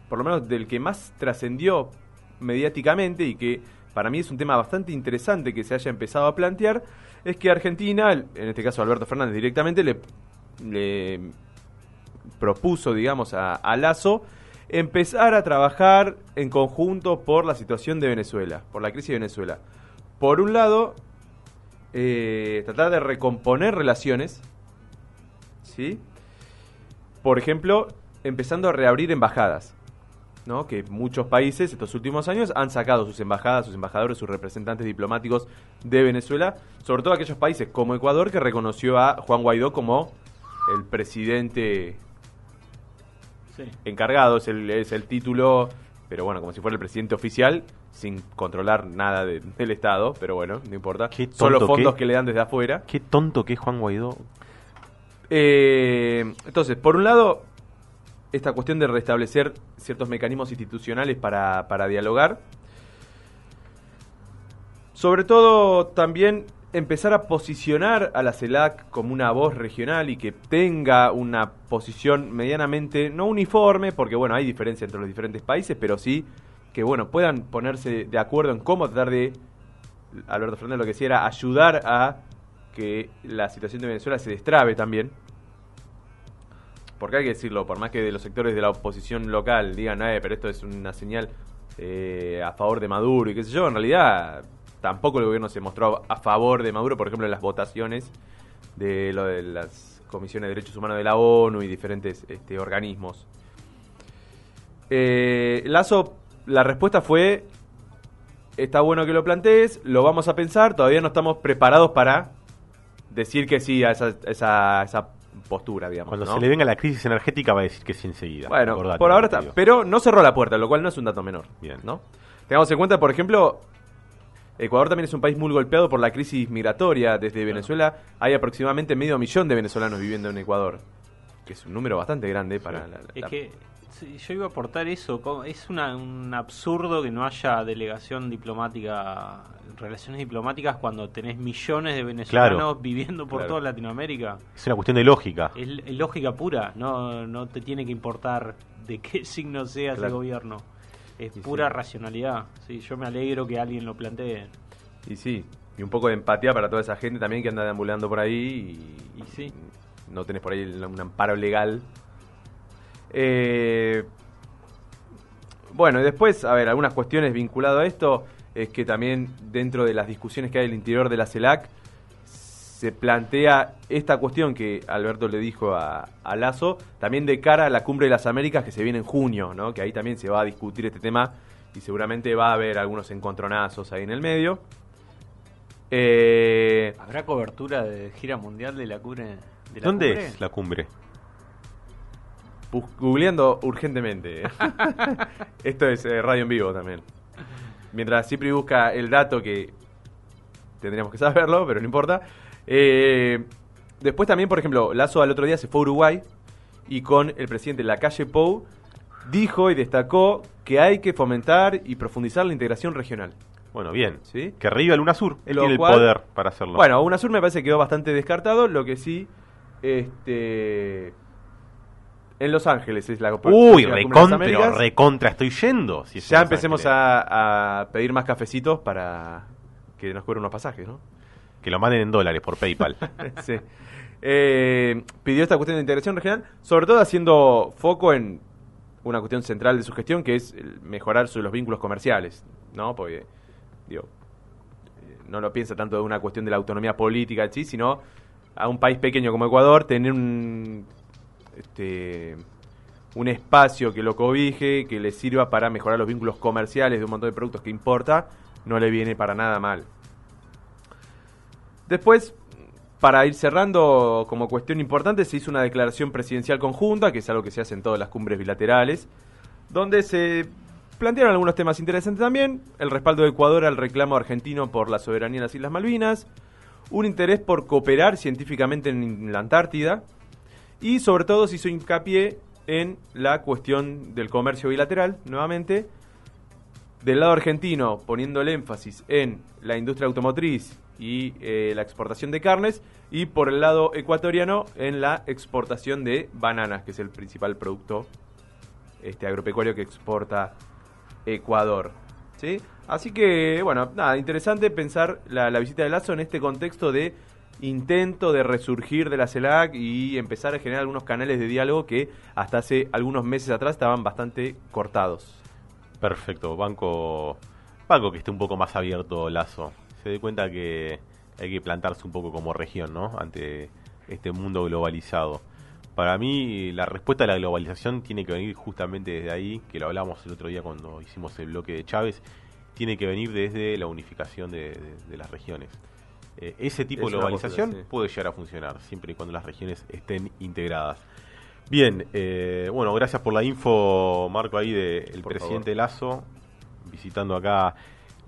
por lo menos del que más trascendió mediáticamente y que para mí es un tema bastante interesante que se haya empezado a plantear, es que Argentina, en este caso Alberto Fernández directamente, le, propuso, digamos, a, a Lazo empezar a trabajar en conjunto por la situación de Venezuela, por la crisis de Venezuela. Por un lado, eh, tratar de recomponer relaciones, ¿sí? Por ejemplo, empezando a reabrir embajadas, ¿no? Que muchos países estos últimos años han sacado sus embajadas, sus embajadores, sus representantes diplomáticos de Venezuela, sobre todo aquellos países como Ecuador que reconoció a Juan Guaidó como el presidente Sí. encargado, es el, es el título, pero bueno, como si fuera el presidente oficial, sin controlar nada de- <laughs> del Estado, pero bueno, no importa. Qué Son los tonto fondos que- que le dan desde afuera. Qué tonto que es Juan Guaidó. Eh, entonces, por un lado, esta cuestión de restablecer ciertos mecanismos institucionales para, para dialogar. Sobre todo, también empezar a posicionar a la CELAC como una voz regional y que tenga una posición medianamente, no uniforme, porque bueno, hay diferencia entre los diferentes países, pero sí que bueno, puedan ponerse de acuerdo en cómo tratar de, Alberto Fernández lo que decía era ayudar a que la situación de Venezuela se destrabe también. Porque hay que decirlo, por más que de los sectores de la oposición local digan, eh, pero esto es una señal eh, a favor de Maduro y qué sé yo, en realidad tampoco el gobierno se mostró a favor de Maduro, por ejemplo, en las votaciones de lo de las comisiones de derechos humanos de la ONU y diferentes este, organismos. Eh, Lazo, la respuesta fue, está bueno que lo plantees, lo vamos a pensar, todavía no estamos preparados para decir que sí a esa, esa, esa postura, digamos. Cuando ¿no? se le venga la crisis energética va a decir que sí enseguida. Bueno, Acordate por ahora está. digo. Pero no cerró la puerta, lo cual no es un dato menor. Bien. ¿no? Tengamos en cuenta, por ejemplo, Ecuador también es un país muy golpeado por la crisis migratoria. Desde Venezuela hay aproximadamente medio millón de venezolanos viviendo en Ecuador. que es un número bastante grande para la, Es la- que sí, yo iba a aportar eso. Es una- un absurdo que no haya delegación diplomática, relaciones diplomáticas cuando tenés millones de venezolanos Claro. viviendo por Claro. toda Latinoamérica. Es una cuestión de lógica. Es, es lógica pura, no, no te tiene que importar de qué <laughs> signo sea ese Claro. gobierno. Es pura sí. racionalidad. Sí, yo me alegro que alguien lo plantee. Y sí, y un poco de empatía para toda esa gente también que anda deambulando por ahí y, y Sí. no tenés por ahí el- un amparo legal. Eh, bueno, y después, a ver, algunas cuestiones vinculadas a esto es que también dentro de las discusiones que hay al interior de la CELAC se plantea esta cuestión que Alberto le dijo a, a Lazo, también de cara a la Cumbre de las Américas que se viene en junio, ¿no? que ahí también se va a discutir este tema y seguramente va a haber algunos encontronazos ahí en el medio. Eh, ¿Habrá cobertura de gira mundial de la cumbre? De la ¿Dónde cumbre? es la cumbre? Googleando urgentemente. ¿eh? <laughs> Esto es eh, radio en vivo también. Mientras Cipri busca el dato que tendríamos que saberlo, pero no importa. Eh, después también, por ejemplo, Lazo al otro día se fue a Uruguay y con el presidente Lacalle Pou dijo y destacó que hay que fomentar y profundizar la integración regional. Bueno, bien. ¿sí? Que reviva el UNASUR. Él Lo tiene cual- el poder para hacerlo. Bueno, UNASUR me parece que quedó bastante descartado. Lo que sí, este. En Los Ángeles es la Uy, de las recontra, recontra estoy yendo. si Ya empecemos a, a pedir más cafecitos para que nos cubran unos pasajes, ¿no? Que lo manden en dólares por PayPal. <laughs> sí. Eh, pidió esta cuestión de integración regional, sobre todo haciendo foco en una cuestión central de su gestión, que es mejorar sobre los vínculos comerciales, ¿no? Porque, digo, eh, no lo piensa tanto de una cuestión de la autonomía política, sí, sino a un país pequeño como Ecuador tener un, este, un espacio que lo cobije, que le sirva para mejorar los vínculos comerciales de un montón de productos que importa, no le viene para nada mal. Después, para ir cerrando como cuestión importante, se hizo una declaración presidencial conjunta, que es algo que se hace en todas las cumbres bilaterales, donde se plantearon algunos temas interesantes también, el respaldo de Ecuador al reclamo argentino por la soberanía en las Islas Malvinas, un interés por cooperar científicamente en la Antártida, y sobre todo se hizo hincapié en la cuestión del comercio bilateral, nuevamente, del lado argentino poniendo el énfasis en la industria automotriz y eh, la exportación de carnes y por el lado ecuatoriano en la exportación de bananas, que es el principal producto este agropecuario que exporta Ecuador. ¿sí? Así que, bueno, nada, interesante pensar la, la visita de Lazo en este contexto de intento de resurgir de la CELAC y empezar a generar algunos canales de diálogo que hasta hace algunos meses atrás estaban bastante cortados. Perfecto, banco, banco que esté un poco más abierto Lazo. Se dé cuenta que hay que plantarse un poco como región, ¿no? Ante este mundo globalizado. Para mí, la respuesta a la globalización tiene que venir justamente desde ahí, que lo hablamos el otro día cuando hicimos el bloque de Chávez, tiene que venir desde la unificación de, las regiones. Eh, ese tipo Es de globalización postura, sí. puede llegar a funcionar, siempre y cuando las regiones estén integradas. Bien, eh, bueno, gracias por la info, Marco, ahí del Por presidente Lazo, visitando acá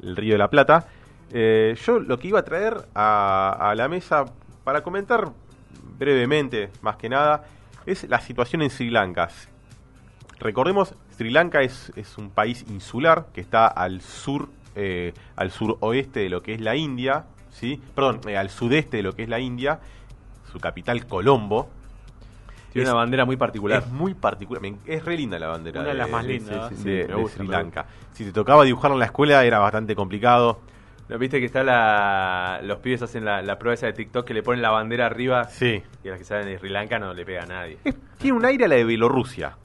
el Río de la Plata. Eh, yo lo que iba a traer a, a la mesa para comentar brevemente, más que nada, es la situación en Sri Lanka. Recordemos, Sri Lanka es, es un país insular que está al sur, eh, al suroeste de lo que es la India, ¿sí? Perdón, eh, al sudeste de lo que es la India, su capital Colombo. Tiene Es- una bandera muy particular. Es muy particular, es re linda la bandera Una de las más lindas, de, sí, de- me de gusta, Sri Lanka. Si te tocaba dibujarla en la escuela era bastante complicado. ¿No ¿Viste que está la... los pibes hacen la, la prueba esa de TikTok que le ponen la bandera arriba Sí. y a las que salen de Sri Lanka no le pega a nadie? Es- tiene un aire a la de Bielorrusia.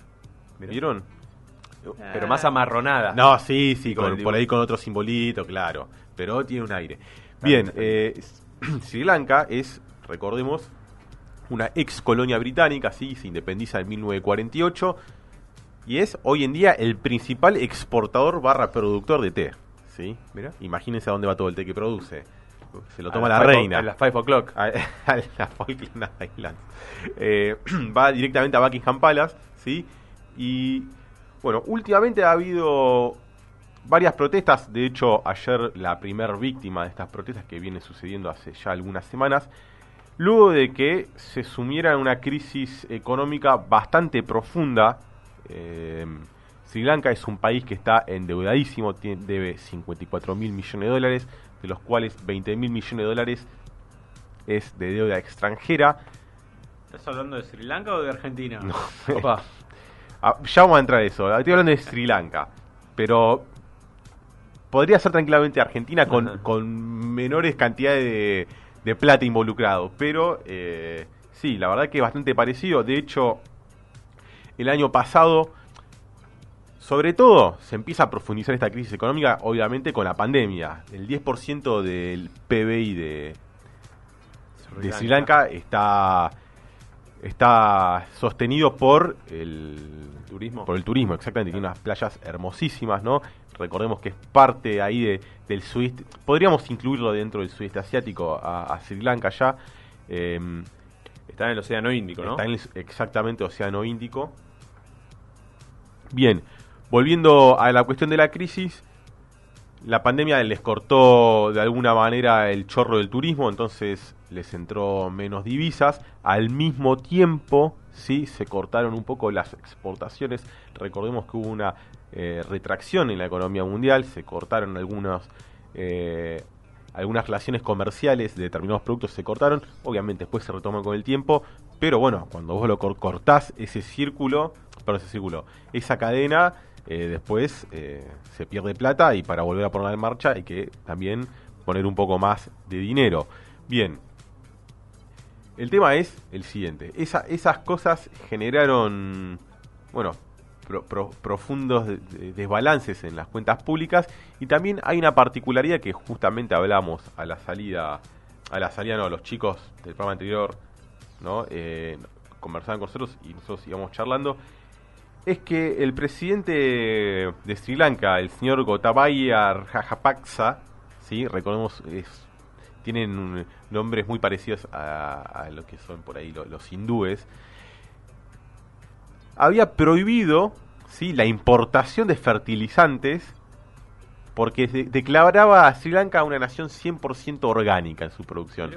¿Vieron? Pero más amarronada. No, sí, sí, Con por ahí con otro simbolito, claro. Pero tiene un aire. Bien, eh, <clears throat> Sri Lanka es, recordemos, una ex colonia británica, sí, se independiza en 1948 y es hoy en día el principal exportador barra productor de té. ¿sí? Mirá. Imagínense a dónde va todo el té que produce. Se lo toma la o- reina. A las 5 o'clock. a, <laughs> a la Falkland Islands. Eh, <clears throat> va directamente a Buckingham Palace, ¿sí? Y bueno, últimamente ha habido varias protestas. De hecho, ayer la primer víctima de estas protestas que viene sucediendo hace ya algunas semanas luego de que se sumiera en una crisis económica bastante profunda. Eh, Sri Lanka es un país que está endeudadísimo, tiene, debe 54 mil millones de dólares, de los cuales 20 mil millones de dólares es de deuda extranjera. ¿Estás hablando de Sri Lanka o de Argentina? <laughs> No. Ah, ya vamos a entrar a eso. Estoy hablando de Sri Lanka. Pero podría ser tranquilamente Argentina con, con menores cantidades de, de plata involucrado. Pero eh, sí, la verdad que es bastante parecido. De hecho, el año pasado, sobre todo, se empieza a profundizar esta crisis económica, obviamente con la pandemia. El 10% del PBI de, de Sri Lanka está está sostenido por el Turismo. por el turismo exactamente tiene unas playas hermosísimas no recordemos que es parte ahí de, del sudeste podríamos incluirlo dentro del sudeste asiático a, a Sri Lanka ya eh, Está en el Océano Índico, ¿no? Está en el exactamente Océano Índico. Bien, volviendo a la cuestión de la crisis, la pandemia les cortó de alguna manera el chorro del turismo, entonces les entró menos divisas. Al mismo tiempo, sí, se cortaron un poco las exportaciones. Recordemos que hubo una eh, retracción en la economía mundial, se cortaron algunos eh, algunas relaciones comerciales de determinados productos se cortaron, obviamente después se retoman con el tiempo, pero bueno, cuando vos lo cor- cortás ese círculo, perdón, ese círculo, esa cadena, eh, después se pierde plata y para volver a ponerla en marcha hay que también poner un poco más de dinero. Bien, el tema es el siguiente, esa- esas cosas generaron, bueno, pro- pro- profundos de- de- desbalances en las cuentas públicas y también hay una particularidad que justamente hablamos a la salida, a la salida no, los chicos del programa anterior, ¿no? Eh, conversaban con nosotros y nosotros íbamos charlando, es que el presidente de Sri Lanka, el señor Gotabaya Rajapaksa, ¿sí? recordemos, es- tienen nombres muy parecidos a, a lo que son por ahí lo- los hindúes, había prohibido ¿sí? la importación de fertilizantes porque de- declaraba a Sri Lanka una nación 100% orgánica en su producción.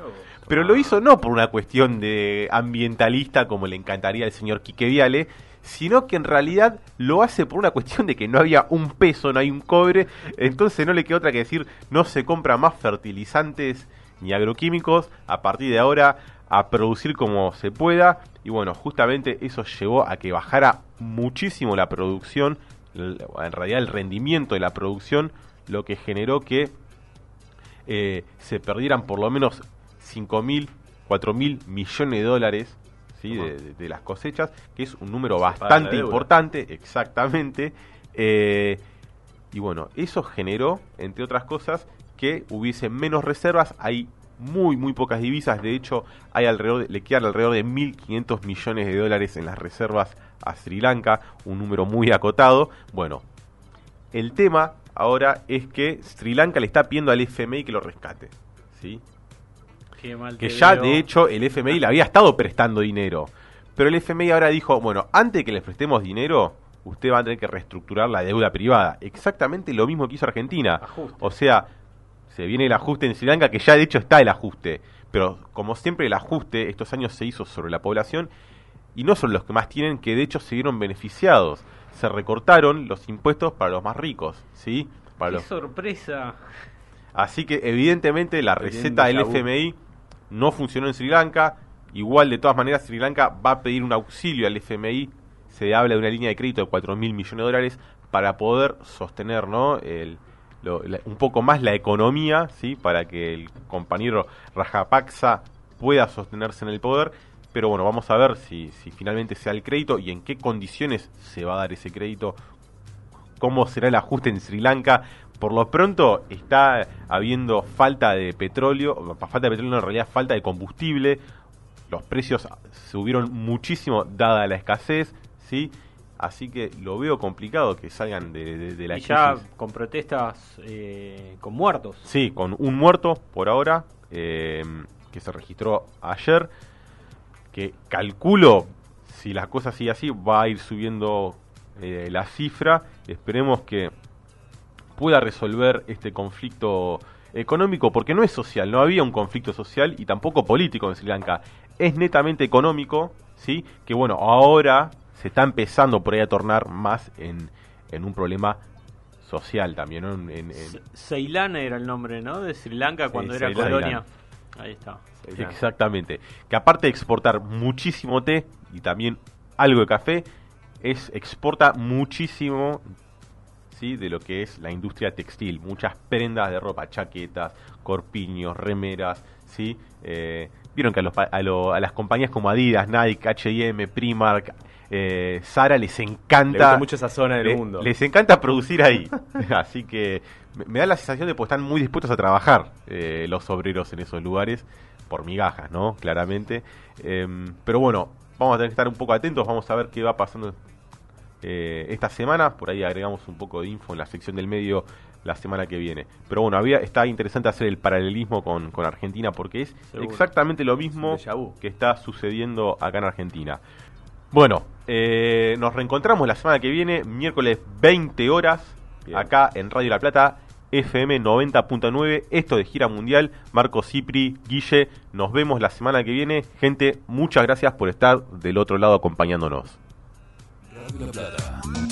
Pero lo hizo no por una cuestión de ambientalista como le encantaría al señor Quique Viale, sino que en realidad lo hace por una cuestión de que no había un peso, no hay un cobre, entonces no le queda otra que decir no se compra más fertilizantes ni agroquímicos, a partir de ahora a producir como se pueda, y bueno, justamente eso llevó a que bajara muchísimo la producción, en realidad el rendimiento de la producción, lo que generó que eh, se perdieran por lo menos 5 mil, 4 mil millones de dólares ¿sí? De, de- de las cosechas, que es un número Se bastante importante, exactamente. eh, y bueno, eso generó, entre otras cosas, que hubiese menos reservas. Hay muy, muy pocas divisas. De hecho, hay alrededor de- le quedan alrededor de 1.500 millones de dólares en las reservas a Sri Lanka, un número muy acotado. Bueno, el tema ahora es que Sri Lanka le está pidiendo al FMI que lo rescate. ¿sí? Qué mal que ya veo. de hecho el FMI le había estado prestando dinero. Pero el FMI ahora dijo, bueno, antes de que les prestemos dinero, usted va a tener que reestructurar la deuda privada. Exactamente lo mismo que hizo Argentina. Ajuste. O sea, se viene el ajuste en Sri Lanka, que ya de hecho está el ajuste. Pero como siempre el ajuste estos años se hizo sobre la población y no son los que más tienen, que de hecho se vieron beneficiados. Se recortaron los impuestos para los más ricos, ¿sí? Para Qué los sorpresa. Así que evidentemente la receta del. FMI no funcionó en Sri Lanka. Igual de todas maneras Sri Lanka va a pedir un auxilio al FMI. Se habla de una línea de crédito de 4 mil millones de dólares para poder sostener ¿no? el, un poco más la economía, ¿sí? para que el compañero Rajapaksa pueda sostenerse en el poder. Pero bueno, vamos a ver si, finalmente se el crédito y en qué condiciones se va a dar ese crédito cómo será el ajuste en Sri Lanka. Por lo pronto está habiendo falta de petróleo, falta de petróleo en realidad falta de combustible. Los precios subieron muchísimo dada la escasez, ¿sí? Así que lo veo complicado que salgan de, de- de la y ya con protestas eh, con muertos. Sí, con un muerto por ahora, eh, que se registró ayer, que calculo, si la cosa sigue así, va a ir subiendo eh, la cifra. Esperemos que pueda resolver este conflicto económico, porque no es social, no había un conflicto social y tampoco político en Sri Lanka, es netamente económico, ¿sí? que bueno, ahora se está empezando por ahí a tornar más en, en un problema social también. ¿no? En, en- Ceilán era el nombre, ¿no? De Sri Lanka cuando Sí, era Ceilán. colonia. Ahí está. Exactamente. Que aparte de exportar muchísimo té y también algo de café, es exporta muchísimo ¿sí? de lo que es la industria textil. Muchas prendas de ropa, chaquetas, corpiños, remeras. ¿sí? Eh, Vieron que a, los a, lo- a las compañías como Adidas, Nike, H&M, Primark, eh, Zara les Le encanta gusta mucho esa zona del le- mundo. Les encanta producir ahí. <laughs> Así que me, da la sensación de que están muy dispuestos a trabajar eh, los obreros en esos lugares. Por migajas, ¿no? Claramente. Em, pero bueno, vamos a tener que estar un poco atentos. Vamos a ver qué va pasando eh, esta semana. Por ahí agregamos un poco de info en la sección del medio la semana que viene. Pero bueno, había, está interesante hacer el paralelismo con, con Argentina porque es Seguro. exactamente lo mismo que está sucediendo acá en Argentina. Bueno, eh, nos reencontramos la semana que viene, miércoles 20 horas, Bien. acá en Radio La Plata, FM 90.9, esto de gira mundial. Marco Cipri, Guille, nos vemos la semana que viene. Gente, muchas gracias por estar del otro lado acompañándonos. Radio La Plata.